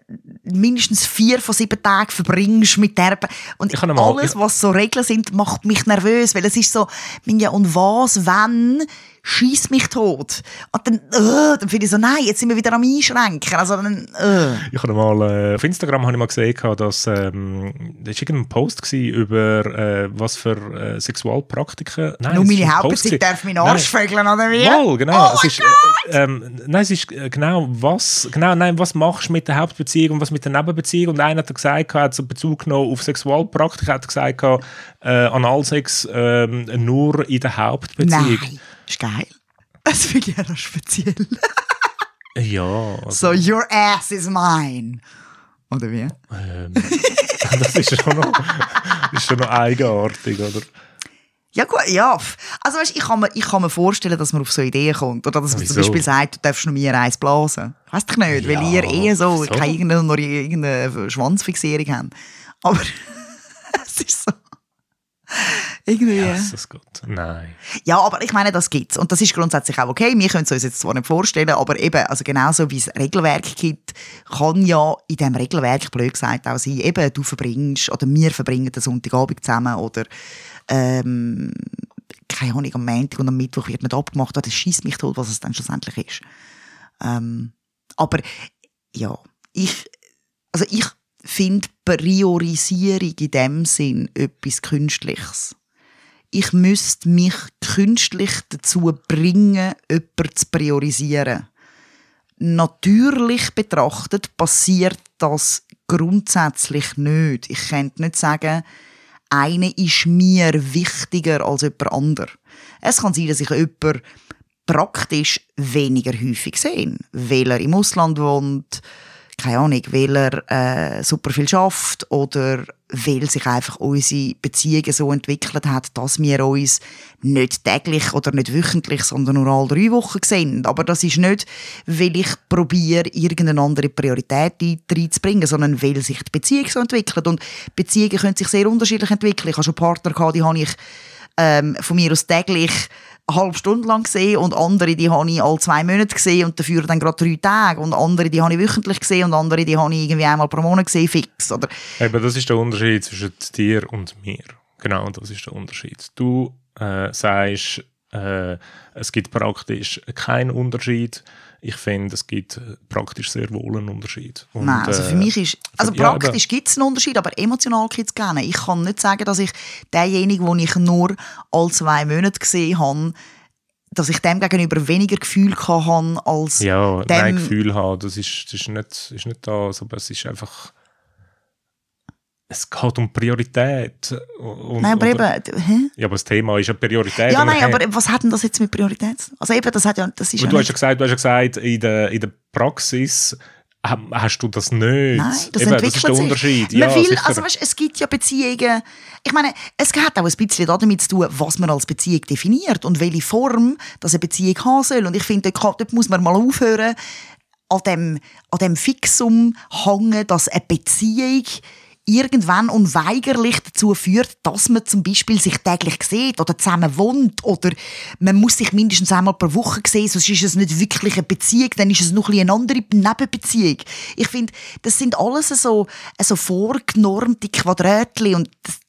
mindestens vier von sieben Tagen verbringst mit der. Und Ich alles, was so Regeln sind, macht mich nervös, weil es ist so, ja, und was, wenn, schieß mich tot. Und dann, äh, dann finde ich so, nein, jetzt sind wir wieder am Einschränken. Also dann, äh. Ich habe mal äh, auf Instagram habe ich mal gesehen, dass ähm, da ist irgendein Post gewesen über äh, was für äh, Sexualpraktiken. Nein, Nur meine gewesen. darf meinen. Arsch vögeln, oder wie? Voll, genau. Oh es mein ist, äh, ähm, nein, es ist genau was, genau, nein, was machst du mit der Hauptbeziehung und was mit der Nebenbeziehung? Und einer hat gesagt, hat so Bezug genommen auf Sexualpraktiken, hat gesagt, äh, Analsex ähm, nur in der Hauptbeziehung. Nein, ist geil. Das finde ich ja noch speziell. Ja, also, So, your ass is mine. Oder wie? ähm, das ist schon noch, ist schon noch eigenartig, oder? Ja gut, ja. Also weißt, ich, kann mir, ich kann mir vorstellen, dass man auf so Ideen kommt. Oder dass man zum Wieso? Beispiel sagt, du darfst nur mir eins blasen. Weißt du nicht, weil Ja, ihr eh so, wieso? keine irgendeine, irgendeine Schwanzfixierung habt. Aber es ist so... Irgendwie... Jesus Gott, nein. Ja, aber ich meine, das gibt's. Und das ist grundsätzlich auch okay. Wir können es uns jetzt zwar nicht vorstellen, aber eben, also genauso wie es Regelwerk gibt, kann ja in diesem Regelwerk, blöd gesagt, auch sein, eben, du verbringst, oder wir verbringen den Sonntagabend zusammen, oder, ähm, keine Ahnung, am Montag und am Mittwoch wird nicht abgemacht, das schießt mich tot, was es dann schlussendlich ist. Ähm, aber, ja, ich, also ich finde Priorisierung in dem Sinn etwas Künstliches ich müsste mich künstlich dazu bringen, jemanden zu priorisieren. Natürlich betrachtet passiert das grundsätzlich nicht. Ich könnte nicht sagen, eine ist mir wichtiger als jemand anderer. Es kann sein, dass ich jemanden praktisch weniger häufig sehe, weil er im Ausland wohnt, keine Ahnung, weil er äh, super viel schafft oder weil sich einfach unsere Beziehungen so entwickelt hat, dass wir uns nicht täglich oder nicht wöchentlich, sondern nur alle drei Wochen sehen. Aber das ist nicht, weil ich probiere, irgendeine andere Priorität ein- reinzubringen, sondern weil sich die Beziehung so entwickelt. Und Beziehungen können sich sehr unterschiedlich entwickeln. Ich habe schon Partner gehabt, die habe ich ähm, von mir aus täglich halbe Stunde lang gesehen und andere, die habe ich alle zwei Monate gesehen und dafür dann gerade drei Tage und andere, die habe ich wöchentlich gesehen und andere, die habe ich irgendwie einmal pro Monat gesehen, fix. Oder? Eben, das ist der Unterschied zwischen dir und mir. Genau, das ist der Unterschied. Du äh, sagst, äh, es gibt praktisch keinen Unterschied. Ich finde, es gibt praktisch sehr wohl einen Unterschied. Und, Nein, also für äh, mich ist, also ja, praktisch gibt es einen Unterschied, aber emotional gibt es keinen. Ich kann nicht sagen, dass ich denjenigen, den ich nur alle zwei Monate gesehen habe, dass ich dem gegenüber weniger Gefühl habe als Ja, dem... nein, Gefühl haben, das ist, das ist, nicht, ist nicht das, aber es ist einfach. Es geht um Priorität. Und, Nein, aber eben, hä? Ja, aber das Thema ist ja Priorität. Ja, nein, aber was hat denn das jetzt mit Priorität? Also eben, das hat ja, das ist ja du hast ja gesagt, du hast ja gesagt in, der, in der Praxis ha- hast du das nicht. Nein, das Eben, entwickelt das ist der sich. Unterschied. Man Ja, will, also weißt, es gibt ja Beziehungen. Ich meine, es hat auch ein bisschen damit zu tun, was man als Beziehung definiert und welche Form das eine Beziehung haben soll. Und ich finde, dort muss man mal aufhören, an dem, an dem Fixum hängen, dass eine Beziehung irgendwann unweigerlich dazu führt, dass man zum Beispiel sich täglich sieht oder zusammen wohnt oder man muss sich mindestens einmal pro Woche sehen, sonst ist es nicht wirklich eine Beziehung, dann ist es noch ein eine andere Nebenbeziehung. Ich finde, das sind alles so, so vorgenormte Quadratchen und das,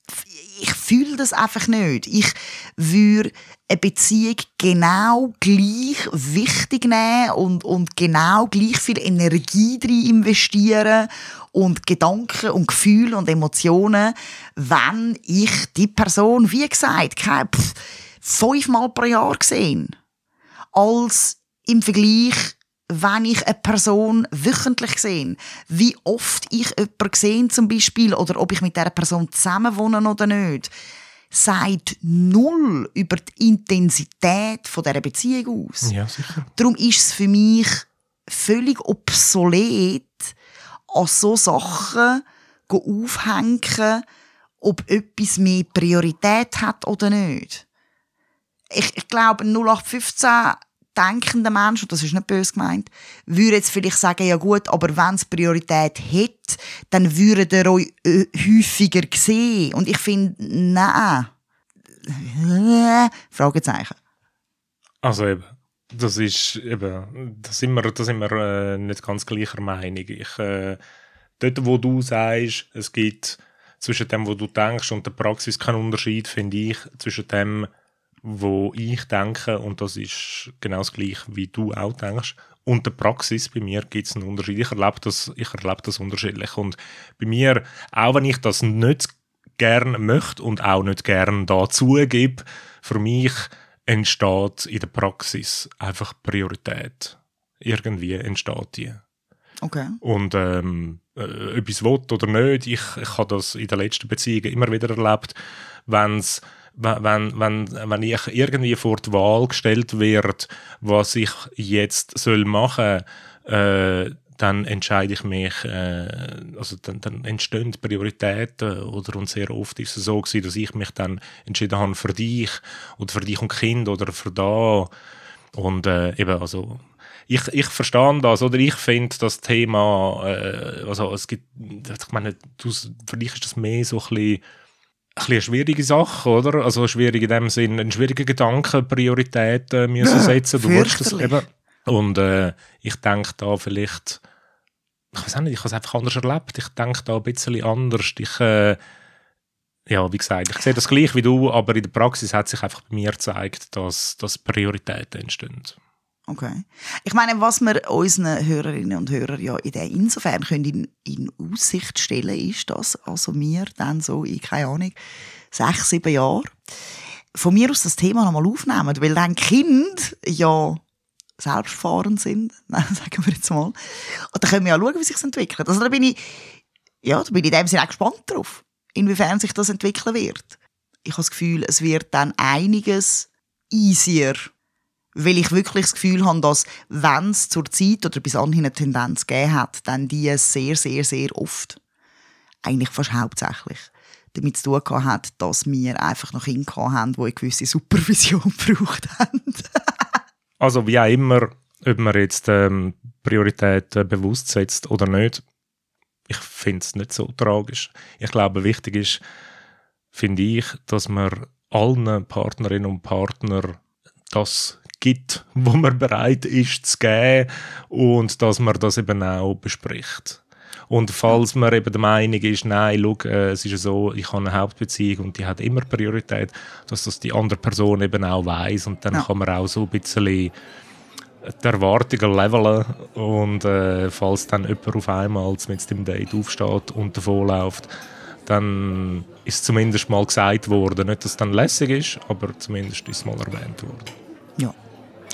ich fühle das einfach nicht. Ich würde eine Beziehung genau gleich wichtig nehmen und, und genau gleich viel Energie drin investieren und Gedanken und Gefühle und Emotionen, wenn ich die Person, wie gesagt, pff, fünfmal pro Jahr gesehen als im Vergleich, wenn ich eine Person wöchentlich sehe. Wie oft ich jemanden sehe zum Beispiel oder ob ich mit dieser Person zusammenwohne oder nicht, sagt null über die Intensität von dieser Beziehung aus. Ja, sicher. Darum ist es für mich völlig obsolet, an so Sachen aufhängen, ob etwas mehr Priorität hat oder nicht. Ich, ich glaube, ein 0815 denkender Mensch, und das ist nicht böse gemeint, würde jetzt vielleicht sagen, ja gut, aber wenn es Priorität hat, dann würde er euch äh, häufiger sehen. Und ich finde, nein. Fragezeichen. Also eben, das ist eben, da sind wir, da sind wir äh, nicht ganz gleicher Meinung. Ich, äh, dort, wo du sagst, es gibt zwischen dem, wo du denkst und der Praxis keinen Unterschied, finde ich, zwischen dem, wo ich denke, und das ist genau das gleiche, wie du auch denkst, und der Praxis, bei mir gibt es einen Unterschied. Ich erlebe das, ich erlebe das unterschiedlich. Und bei mir, auch wenn ich das nicht gern möchte und auch nicht gern da zugebe, für mich entsteht in der Praxis einfach Priorität. Irgendwie entsteht die. Okay. Und ähm, äh, etwas will oder nicht, ich, ich habe das in den letzten Beziehungen immer wieder erlebt, wenn's, wenn, wenn, wenn, wenn ich irgendwie vor die Wahl gestellt wird, was ich jetzt soll machen äh, dann entscheide ich mich, äh, also dann, dann entstehen Prioritäten oder und sehr oft ist es so gewesen, dass ich mich dann entschieden habe für dich oder für dich und Kind oder für da und äh, eben also ich, ich verstehe das, oder ich finde das Thema, äh, also es gibt, ich meine, du, für dich ist das mehr so ein bisschen, ein bisschen eine schwierige Sache, oder? Also schwierig in dem Sinn, einen schwierigen Gedanken, Prioritäten müssen setzen. Du willst das eben. Und äh, ich denke da vielleicht, ich weiß nicht, ich habe es einfach anders erlebt. Ich denke da ein bisschen anders. Ich, äh, ja, wie gesagt, ich sehe das gleich wie du, aber in der Praxis hat sich einfach bei mir gezeigt, dass, dass Prioritäten entstehen. Okay. Ich meine, was wir unseren Hörerinnen und Hörern ja in der insofern können in, in Aussicht stellen, ist, dass also wir dann so in, keine Ahnung, sechs, sieben Jahren von mir aus das Thema nochmal aufnehmen, weil dann Kind ja selbstfahrend sind, sagen wir jetzt mal. Und dann können wir ja schauen, wie sich entwickelt. Also da bin ich, ja, da bin ich in dem Sinne auch gespannt drauf, inwiefern sich das entwickeln wird. Ich habe das Gefühl, es wird dann einiges easier weil ich wirklich das Gefühl habe, dass, wenn es zur Zeit oder bis anhin eine Tendenz gegeben hat, dann die sehr, sehr, sehr oft, eigentlich fast hauptsächlich, damit zu tun hat, dass wir einfach noch Kinder haben, die eine gewisse Supervision gebraucht haben. Also wie auch immer, ob man jetzt ähm, Prioritäten bewusst setzt oder nicht, ich finde es nicht so tragisch. Ich glaube, wichtig ist, finde ich, dass man allen Partnerinnen und Partnern das gibt, wo man bereit ist zu geben und dass man das eben auch bespricht. Und falls man eben der Meinung ist, nein, schau, äh, es ist ja so, ich habe eine Hauptbeziehung und die hat immer Priorität, dass das die andere Person eben auch weiß und dann Ja. kann man auch so ein bisschen die Erwartungen leveln und äh, falls dann jemand auf einmal mit dem Date aufsteht und davonläuft, dann ist zumindest mal gesagt worden. Nicht, dass es dann lässig ist, aber zumindest ist es mal erwähnt worden. Ja,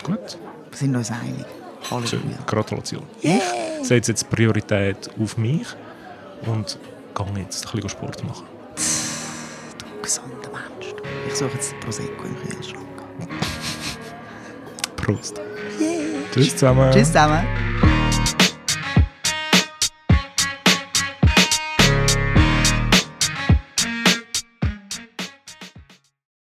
Gut, wir sind uns einig. Schön. Halleluja. Gratulation. Ich setze jetzt Priorität auf mich und gehe jetzt ein bisschen Sport machen. Du gesunder Mensch. Ich suche jetzt Prosecco im Kühlschrank. Prost. Tschüss zusammen. Tschüss zusammen.